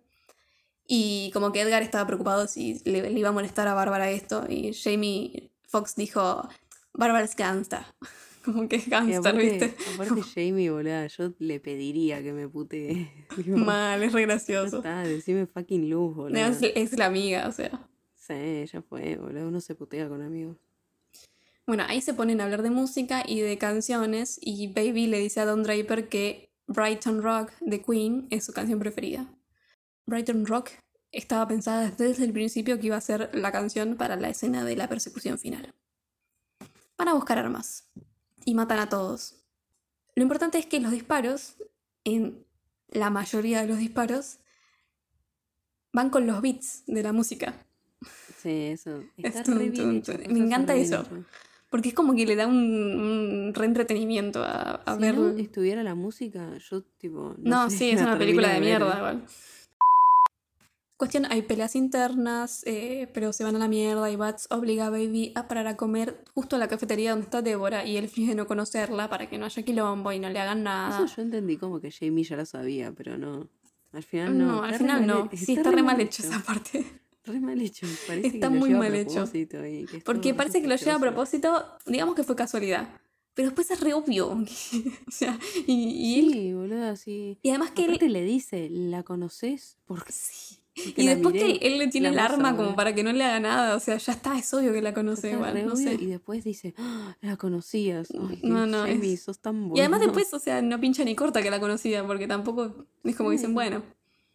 Y como que Edgar estaba preocupado si le, le iba a molestar a Bárbara esto y Jamie Foxx dijo Bárbara es gangsta. Como que es aparte, ¿viste? aparte Jamie, boluda, yo le pediría que me putee. Mal, es re gracioso. está, decime fucking luz, boludo. Es, es la amiga, o sea. Sí, ya fue, boludo. Uno se putea con amigos. Bueno, ahí se ponen a hablar de música y de canciones y Baby le dice a Don Draper que Brighton Rock de Queen es su canción preferida. Brighton Rock estaba pensada desde el principio que iba a ser la canción para la escena de la persecución final. Van a buscar armas y matan a todos. Lo importante es que los disparos, en la mayoría de los disparos, van con los beats de la música. Sí, eso. Está Es tun, re bien tun, tun. Me encanta eso. hecho. Porque es como que le da un, un reentretenimiento a, a si no estuviera la música, yo tipo. No, No, sé, sí, es una película de mierda. igual. Cuestión, hay peleas internas, eh, pero se van a la mierda y Bats obliga a Baby a parar a comer justo a la cafetería donde está Débora y él finge no conocerla para que no haya quilombo y no le hagan nada. Eso yo entendí como que Jamie ya lo sabía, pero no. Al final no. no, al final no. Sí, está re mal hecho esa parte. Re mal hecho. Parece Está que lo muy lleva a mal hecho. y que es Porque parece que lo lleva a propósito, digamos que fue casualidad. Pero después es re obvio. o sea, y, y él Sí, boludo, sí. Y además que él- Aparte le dice, ¿la conoces? Porque Sí. Y después miré, que él le tiene el arma como para que no le haga nada, o sea, ya está, es obvio que la conoce igual, no sé. Y después dice, "Ah, la conocías. Ay, No, no, Jamie, es- sos tan Y además bueno. después, o sea, no pincha ni corta que la conocía, porque tampoco es como que dicen, bueno,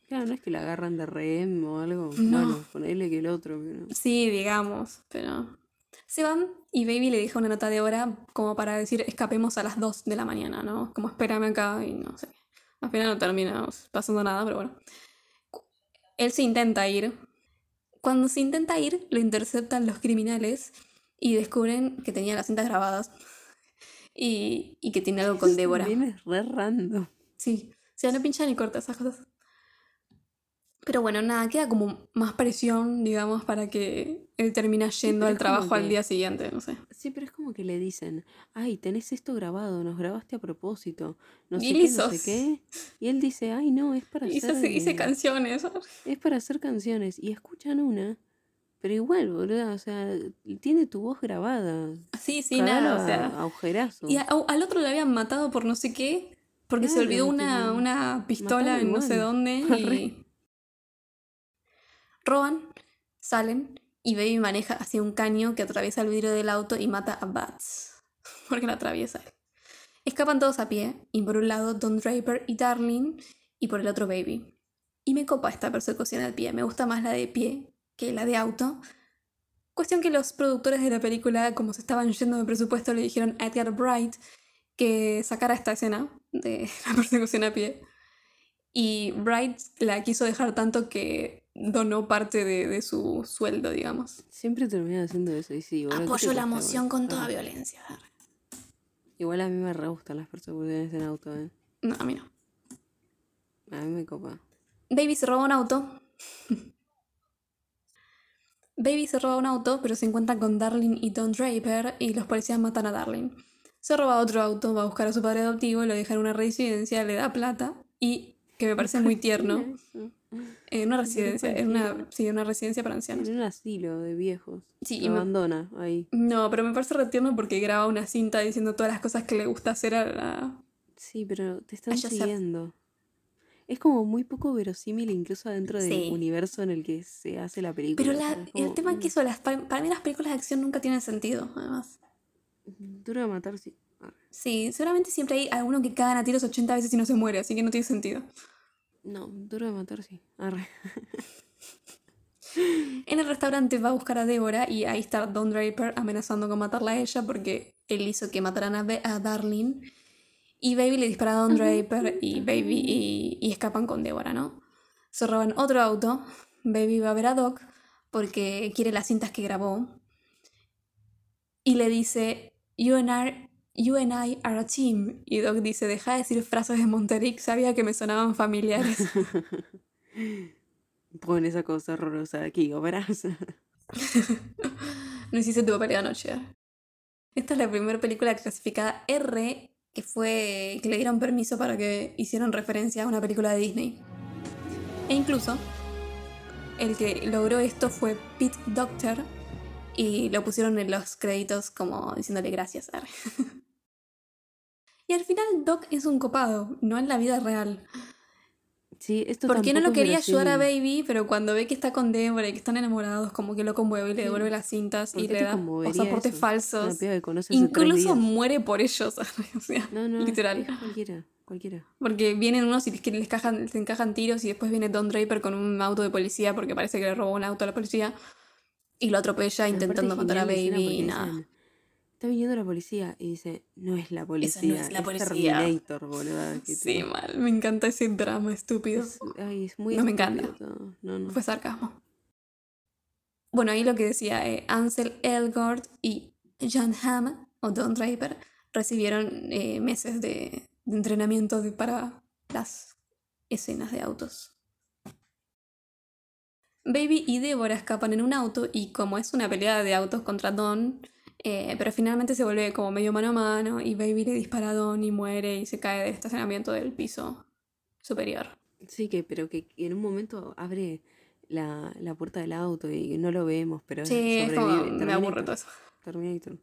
Claro, no es que la agarran de rehén o algo. No. Bueno, ponele que el otro. pero- sí, digamos, pero... Se van y Baby le deja una nota de hora como para decir escapemos a las 2 de la mañana, ¿no? Como espérame acá y no sé. Al final no termina pasando nada, pero bueno. Él se intenta ir. Cuando se intenta ir, lo interceptan los criminales y descubren que tenía las cintas grabadas y, y que tiene algo con Débora. Es re random. Sí, o sea, no pincha ni corta esas cosas. Pero bueno, nada, queda como más presión, digamos, para que él termina yendo al trabajo al día siguiente, no sé. Sí, pero es como que le dicen, ay, tenés esto grabado, nos grabaste a propósito, no sé qué, no sé lisos. qué. Y él dice, ay, no, es para Hice, hacer... hice canciones. Es para hacer canciones. Y escuchan una, pero igual, boludo, o sea, tiene tu voz grabada. Sí, sí, nada, o sea. a agujerazos. Y a- al otro le habían matado por no sé qué, porque se olvidó una, una pistola en no sé dónde y roban, salen y Baby maneja hacia un caño que atraviesa el vidrio del auto y mata a Bats, porque lo atraviesa él. Escapan todos a pie, y por un lado Don Draper y Darling, y por el otro Baby. Y me copa esta persecución al pie, me gusta más la de pie que la de auto. Cuestión que los productores de la película, como se estaban yendo de presupuesto, le dijeron a Edgar Bright que sacara esta escena de la persecución a pie. Y Bright la quiso dejar tanto que donó parte de, de su sueldo, digamos. Siempre terminan haciendo eso. Y sí, boludo, ¿qué te Apoyo la moción con toda Ah, violencia. Igual a mí me re gustan las persecuciones en auto, ¿eh? No, a mí no. A mí me copa. Baby se roba un auto. Baby se roba un auto, pero se encuentra con Darling y Don Draper y los policías matan a Darling. Se roba otro auto, va a buscar a su padre adoptivo, lo deja en una residencia, le da plata y, que me parece muy tierno. En una residencia, en una, sí, una residencia para ancianos. En un asilo de viejos. Sí, Lo y me- abandona ahí. No, pero me parece re tierno porque graba una cinta diciendo todas las cosas que le gusta hacer a la... Sí, pero te están siguiendo. Es como muy poco verosímil incluso dentro del Sí. universo en el que se hace la película. Pero la- el tema es que mm, eso, las, para, mí las películas de acción nunca tienen sentido, además. Duro de matar, sí. Sí, seguramente siempre hay alguno que cagan a tiros 80 veces y no se muere, así que no tiene sentido. No, duro de matar, sí. Arre. En el restaurante va a buscar a Débora y ahí está Don Draper amenazando con matarla a ella porque él hizo que mataran a, Be- a Darling. Y Baby le dispara a Don Draper y Baby y, y escapan con Débora, ¿no? Se roban otro auto. Baby va a ver a Doc porque quiere las cintas que grabó. Y le dice, you and, I, you and I are a team. Y Doc dice, deja de decir frases de Monteric, sabía que me sonaban familiares. Pon esa cosa horrorosa de aquí, verás. No hiciste tu papel de anoche. Esta es la primera película clasificada R que fue que le dieron permiso para que hicieran referencia a una película de Disney. E incluso el que logró esto fue Pete Doctor y lo pusieron en los créditos como diciéndole gracias. arre. y al final Doc es un copado, no en la vida real. Sí, esto Porque no lo quería ayudar a. Baby, pero cuando ve que está con Deborah y que están enamorados, como que lo conmueve y le devuelve las cintas ¿Por y le da pasaportes eso? falsos. Incluso muere por ellos. o sea, No, no, literal. es cualquiera, cualquiera. Porque vienen unos y les, les, cajan, les encajan tiros y después viene Don Draper con un auto de policía porque parece que le robó un auto a la policía y lo atropella intentando matar a Baby y nada. Está viniendo la policía y dice, no es la policía, no es la policía". Terminator, boludo. Sí, mal. Me encanta ese drama estúpido. es, ay, es muy No me encanta. todo. No, no. Fue sarcasmo. Bueno, ahí lo que decía eh, Ansel Elgort y John Hamm, o Don Draper, recibieron eh, meses de, de entrenamiento de- para las escenas de autos. Baby y Deborah escapan en un auto y como es una pelea de autos contra Don, eh, pero finalmente se vuelve como medio mano a mano y Baby le dispara a Don y muere y se cae del estacionamiento del piso superior. Sí, que, pero que en un momento abre la, la puerta del auto y no lo vemos, pero Sí, es sobrevive. como, me aburre todo eso. Terminator.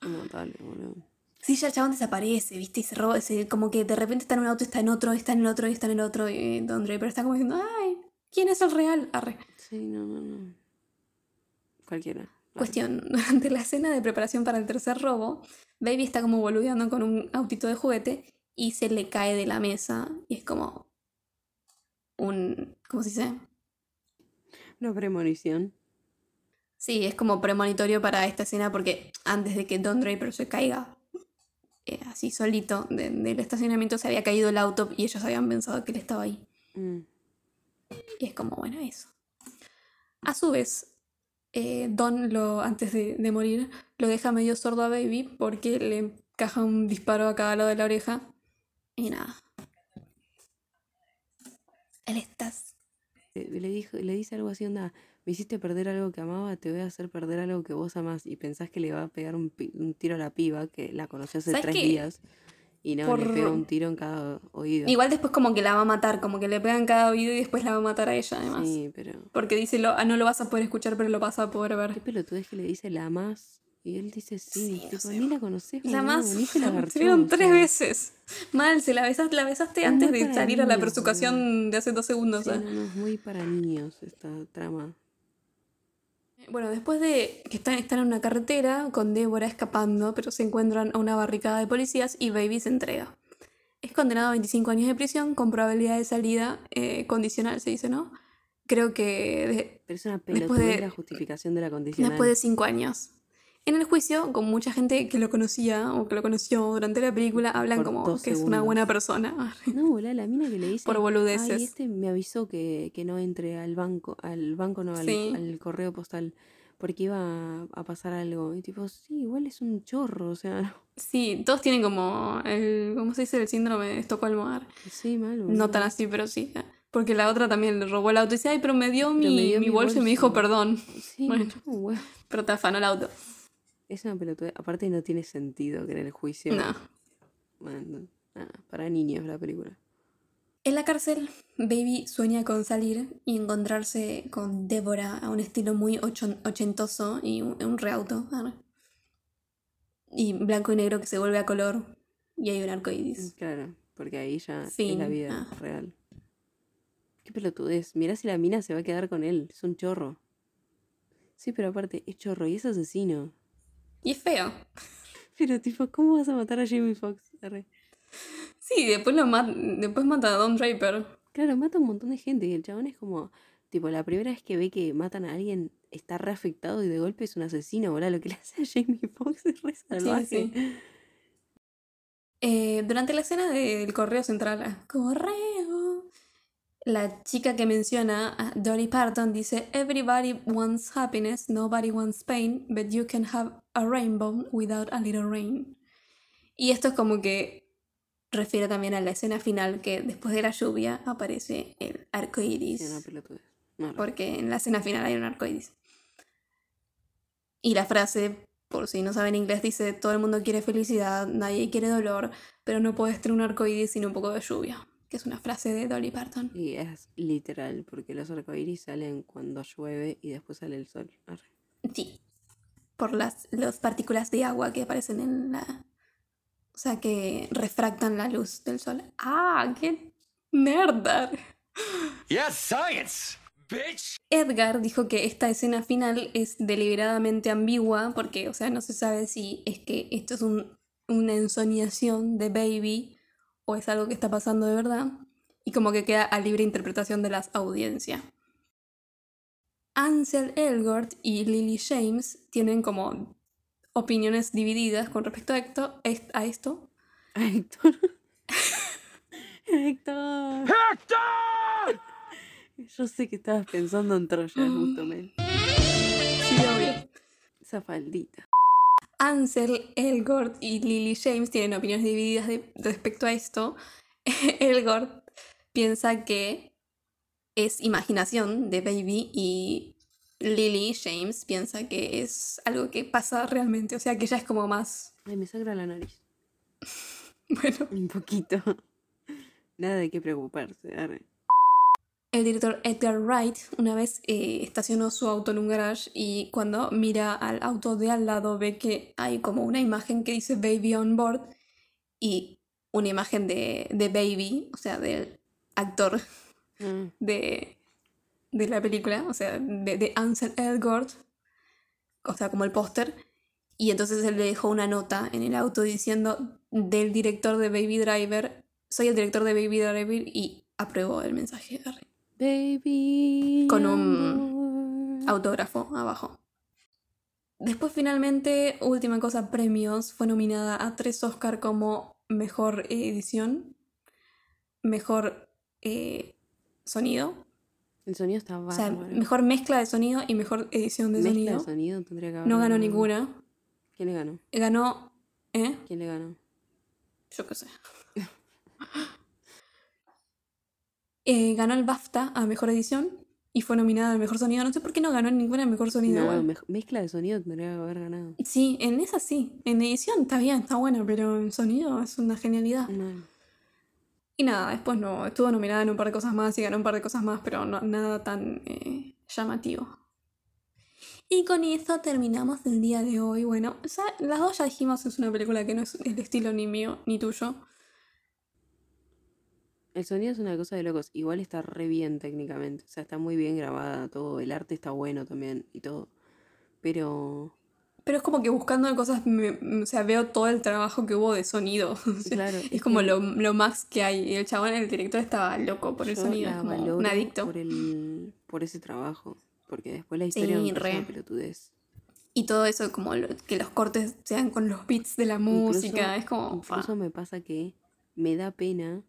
Como tal, boludo. Sí, ya el chabón desaparece, ¿viste? Y se roba, se- como que de repente está en un auto, está en otro, está en el otro, está en el otro, y Don Draper está como diciendo, ay, ¿quién es el real? Arre. Sí, no, no, no. Cualquiera. Cuestión, durante la escena de preparación para el tercer robo, Baby está como boludeando con un autito de juguete y se le cae de la mesa y es como un, ¿cómo se dice? Una premonición. Sí, es como premonitorio para esta escena porque antes de que Don Draper se caiga eh, así solito de- del estacionamiento se había caído el auto y ellos habían pensado que él estaba ahí. Mm. Y es como, bueno, eso. A su vez, eh, Don, lo, antes de, de morir, lo deja medio sordo a Baby porque le encaja un disparo a cada lado de la oreja. Y nada. Él estás. Eh, Le, dijo, le dice algo así, onda, me hiciste perder algo que amaba, te voy a hacer perder algo que vos amás. Y pensás que le va a pegar un, un tiro a la piba, que la conoció hace ¿Sabes tres qué? días. Y no, le pega un tiro en cada oído. Igual después como que la va a matar, como que le pegan cada oído y después la va a matar a ella además. Sí, pero... Porque dice, lo, ah, no lo vas a poder escuchar, pero lo vas a poder ¿Qué ver. pelotudez que le dice la amás? Y él dice sí, Sí, no tipo, sé. ni la conoces. La más... ni se la Se garchó, vieron o tres veces. Mal, se la besaste, la besaste Es antes de salir a la persuasión de hace dos segundos. Sí, ¿eh? no, no, es muy para niños esta trama. Bueno, después de que están, están en una carretera con Débora escapando, pero se encuentran a una barricada de policías y Baby se entrega. Es condenado a 25 años de prisión con probabilidad de salida eh, condicional, se dice, ¿no? Creo que de- Pero es una Después de- la justificación de la condicional. después de 5 años. En el juicio, con mucha gente que lo conocía o que lo conoció durante la película, hablan Por como que es una buena persona. No, boludo, la mina que le dice. Por boludeces. Ay, este me avisó que, que no entre al banco, al banco no, al, Sí. al correo postal, porque iba a, pasar algo. Y tipo, sí, igual es un chorro, o sea, Sí, todos tienen como el, ¿cómo se dice? El síndrome de Estocolmo. sí, mal. boludo. No tan así, pero sí. Porque la otra también le robó el auto y dice, ay, pero me dio, Pero mi, me dio mi mi bolso y me dijo bolso". perdón. Sí, Bueno. no. Pero te afanó el auto. Es una pelotudez. Aparte, no tiene sentido que en el juicio. No. Bueno, nada, para niños la película. En la cárcel, Baby sueña con salir y encontrarse con Débora a un estilo muy ochentoso y un, un reauto. Y blanco y negro que se vuelve a color y hay un arco iris. Claro, porque ahí ya es la vida Ah. real. Qué pelotudez. Mirá si la mina se va a quedar con él. Es un chorro. Sí, pero aparte, es chorro y es asesino. Y es feo. Pero tipo, ¿cómo vas a matar a Jamie Foxx? Sí, después, lo ma- después mata a Don Draper. Claro, mata a un montón de gente y el chabón es como, tipo, la primera vez que ve que matan a alguien está re afectado y de golpe es un asesino, boludo. Lo que le hace a Jamie Foxx es re salvaje. sí. Eh, durante la escena del correo central, ah, correo, la chica que menciona a Dolly Parton dice: Everybody wants happiness, nobody wants pain, but you can have a rainbow without a little rain. Y esto es como que refiere también a la escena final, que después de la lluvia aparece el arco iris. porque en la escena final hay un arco iris. Y la frase, por si no saben inglés, dice: Todo el mundo quiere felicidad, nadie quiere dolor, pero no puedes tener un arco iris sin un poco de lluvia. Que es una frase de Dolly Parton. Y es literal, porque los arcoíris salen cuando llueve y después sale el sol. Arre. Sí. Por las, las partículas de agua que aparecen en la. O sea, que refractan la luz del sol. ¡Ah! ¡Qué nerd! Yes, science, bitch. Edgar dijo que esta escena final es deliberadamente ambigua porque, o sea, no se sabe si es que esto es un- una ensoñación de Baby o es algo que está pasando de verdad y como que queda a libre interpretación de las audiencias. Ansel Elgort y Lily James tienen como opiniones divididas con respecto a esto. est- A esto. ¡A Héctor! ¡Héctor! ¡Héctor! Yo sé que estabas pensando en Troya, justamente. Sí, obvio. Esa faldita. Ansel Elgort y Lily James tienen opiniones divididas de- respecto a esto. Elgort piensa que es imaginación de Baby y Lily James piensa que es algo que pasa realmente, o sea que ya es como más, Ay, me sangra la nariz. bueno. Un poquito. Nada de qué preocuparse. arre. El director Edgar Wright una vez eh, estacionó su auto en un garage y cuando mira al auto de al lado ve que hay como una imagen que dice Baby on board y una imagen de, de Baby, o sea, del actor Ah, de, de la película, o sea, de, de Ansel Elgort, o sea, como el póster. Y entonces él le dejó una nota en el auto diciendo del director de Baby Driver, soy el director de Baby Driver y apruebo el mensaje de Baby. Con un autógrafo abajo. Después finalmente, última cosa, premios, fue nominada a tres Oscar como mejor edición, mejor eh, sonido El sonido está O sea, bárbaro. mejor mezcla de sonido y mejor edición de Mezcla sonido. de sonido tendría que haber No ganó ganado. ninguna. ¿Quién le ganó? Ganó. ¿Eh? ¿Quién le ganó? Yo qué sé. Eh, ganó el BAFTA a mejor edición y fue nominada al mejor sonido. No sé por qué no ganó ninguna mejor sonido. No, mezcla de sonido tendría que haber ganado. Sí, en esa sí. En edición está bien, está bueno, pero en sonido es una genialidad. No. Y nada, después no. Estuvo nominada en un par de cosas más y ganó un par de cosas más, pero no, nada tan eh, llamativo. Y con eso terminamos el día de hoy. Bueno, las dos ya dijimos, es una película que no es el estilo ni mío ni tuyo. El sonido es una cosa de locos. Igual está re bien técnicamente. O sea, está muy bien grabada todo. El arte está bueno también y todo. Pero, Pero es como que buscando cosas, me- o sea, veo todo el trabajo que hubo de sonido. Claro. es como lo, lo más que hay. Y el chabón, el director, estaba loco por el sonido. la como un adicto. Por, el, por ese trabajo. Porque después la historia Sí, re. pelotudez. Y todo eso, como lo- que los cortes sean con los beats de la música. es como. Incluso me pasa que me da pena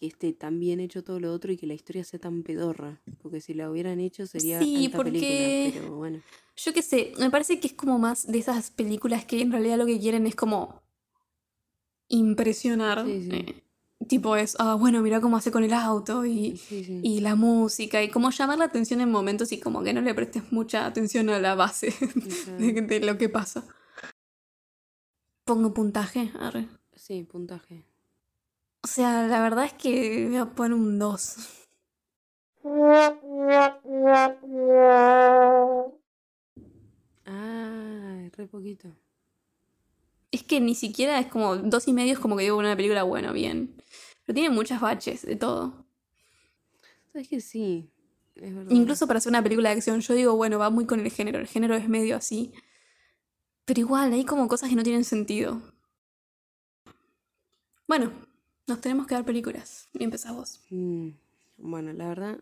que esté tan bien hecho todo lo otro y que la historia sea tan pedorra. Porque si la hubieran hecho sería Sí, alta porque- película. Pero bueno. Yo qué sé, me parece que es como más de esas películas que en realidad lo que quieren es como impresionar. Sí, sí. eh, tipo es, ah, bueno, mira cómo hace con el auto y, sí. y la música y como llamar la atención en momentos y como que no le prestes mucha atención a la base de, de lo que pasa. Pongo puntaje, arre. Sí, puntaje. O sea, la verdad es que voy a poner un 2. Ah, re poquito. Es que ni siquiera es como dos y medio, es como que digo una película, bueno, bien. Pero tiene muchas baches de todo. ¿Sabes que sí? Es verdad. Incluso para hacer una película de acción, yo digo, bueno, va muy con el género. El género es medio así. Pero igual, hay como cosas que no tienen sentido. Bueno, nos tenemos que dar películas. Y empezás vos. Mm, Bueno, la verdad,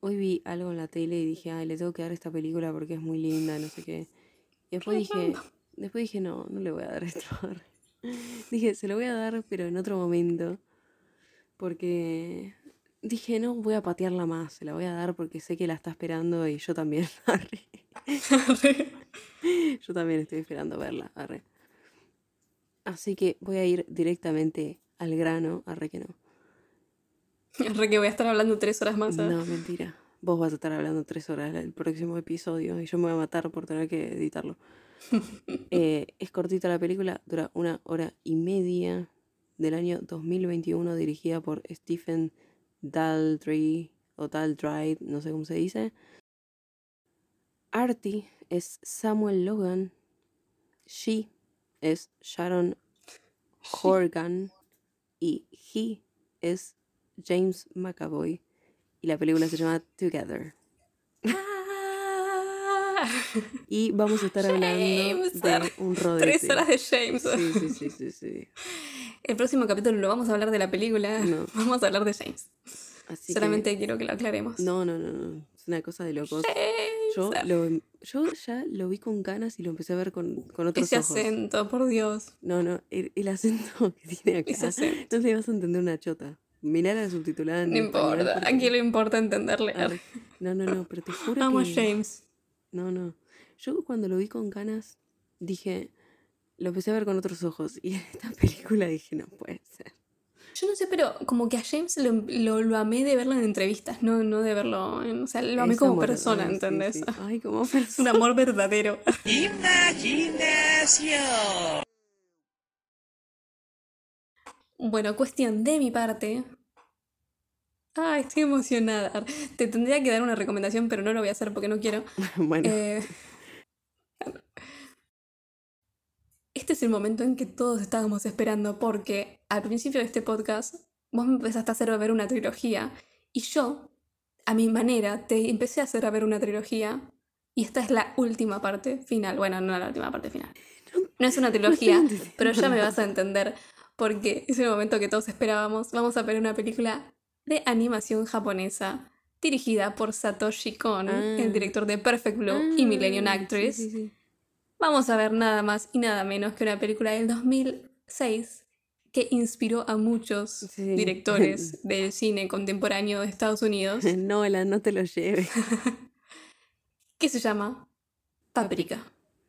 hoy vi algo en la tele y dije, ay, le tengo que dar esta película porque es muy linda, no sé qué. Y después dije, después dije, no, no le voy a dar esto. dije, se lo voy a dar, pero en otro momento. Porque dije, no voy a patearla más, se la voy a dar porque sé que la está esperando y yo también. yo también estoy esperando verla, arre. Así que voy a ir directamente al grano, arre que no. Re que voy a estar hablando tres horas más. ¿sabes? No, mentira. Vos vas a estar hablando tres horas el próximo episodio y yo me voy a matar por tener que editarlo. Eh, es cortita la película, dura una hora y media del año 2021, dirigida por Stephen Daldry o Daldry, no sé cómo se dice. Artie es Samuel Logan. She es Sharon Horgan. Y he es James McAvoy. Y la película se llama Together. Y vamos a estar hablando James, de un rodete. Tres horas de James. Sí, sí, sí, sí, sí. El próximo capítulo no vamos a hablar de la película. No. Vamos a hablar de James. Así que- Solamente quiero que lo aclaremos. No, no, no, no. Es una cosa de locos. James. Yo, lo, yo ya lo vi con ganas y lo empecé a ver con, con otros Ese ojos. acento, por Dios. No, no, el, el acento que tiene acá. Ese acento. No le vas a entender una chota. Mirá la subtitulada No importa. porque- Aquí lo importa entenderle. No, no, no, pero te juro Amo que... James. No, no. Yo cuando lo vi con ganas dije... Lo empecé a ver con otros ojos y en esta película dije, no puede ser. Yo no sé, pero como que a James lo, lo, lo amé de verlo en entrevistas, no, no de verlo en. O sea, lo amé Es como amor- persona, ay, ¿entendés? sí. Ay, como Es persona. un amor verdadero. Bueno, cuestión de mi parte. Ay, estoy emocionada. Te tendría que dar una recomendación, pero no lo voy a hacer porque no quiero. bueno, Eh, este es el momento en que todos estábamos esperando porque al principio de este podcast vos me empezaste a hacer ver una trilogía y yo, a mi manera, te empecé a hacer ver una trilogía y esta es la última parte final. Bueno, no la última parte final. No es una trilogía, pero ya me vas a entender porque es el momento que todos esperábamos. Vamos a ver una película de animación japonesa dirigida por Satoshi Kon, Ah. el director de Perfect Blue y Millennium Ah, Actress. sí, sí, sí. Vamos a ver nada más y nada menos que una película del 2006 que inspiró a muchos Sí. directores del cine contemporáneo de Estados Unidos, Nolan, no te lo lleves. que se llama Paprika.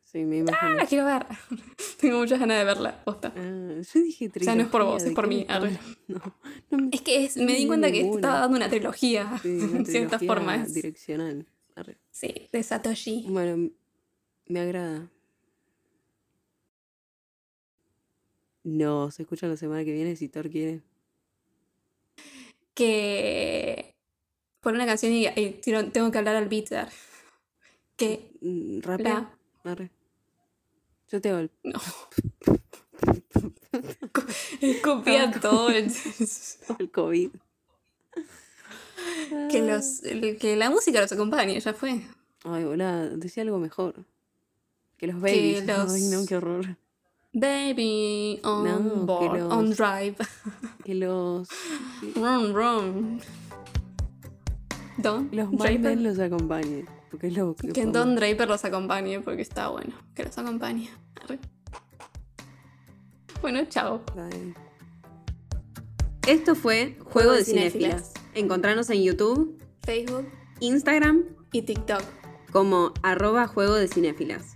Sí, me Ah, imagino. la quiero ver. Tengo muchas ganas de verla, posta. Ah, yo dije O sea, no es por trilogía, vos, es ¿de por mí? No, no me- Es que es- no me di cuenta que estaba dando una trilogía, Sí, una en cierta trilogía forma. es- Direccional. Arre. Sí, de Satoshi. Bueno, me agrada. No, se escucha la semana que viene si Thor quiere. Que por una canción y, tengo que hablar al beat. Que Mm, Rapea. la... Yo te hago. No. Copia todo. el- el COVID. que, los, el- que la música los acompañe, ya fue. Ay, hola, decía algo mejor. Que los babies. los- Ay, no, qué horror. Baby on No, que board, los- on drive. Que los. Rum, rum. Don Los Draper. Los acompañen. Porque es lo que. Que podemos- Don Draper los acompañe porque está bueno. Que los acompañe. Arre. Bueno, chao. Bye. Esto fue Juego de Cinéfilas. Encontrarnos en YouTube, Facebook Instagram y TikTok. como arroba Juego de Cinéfilas.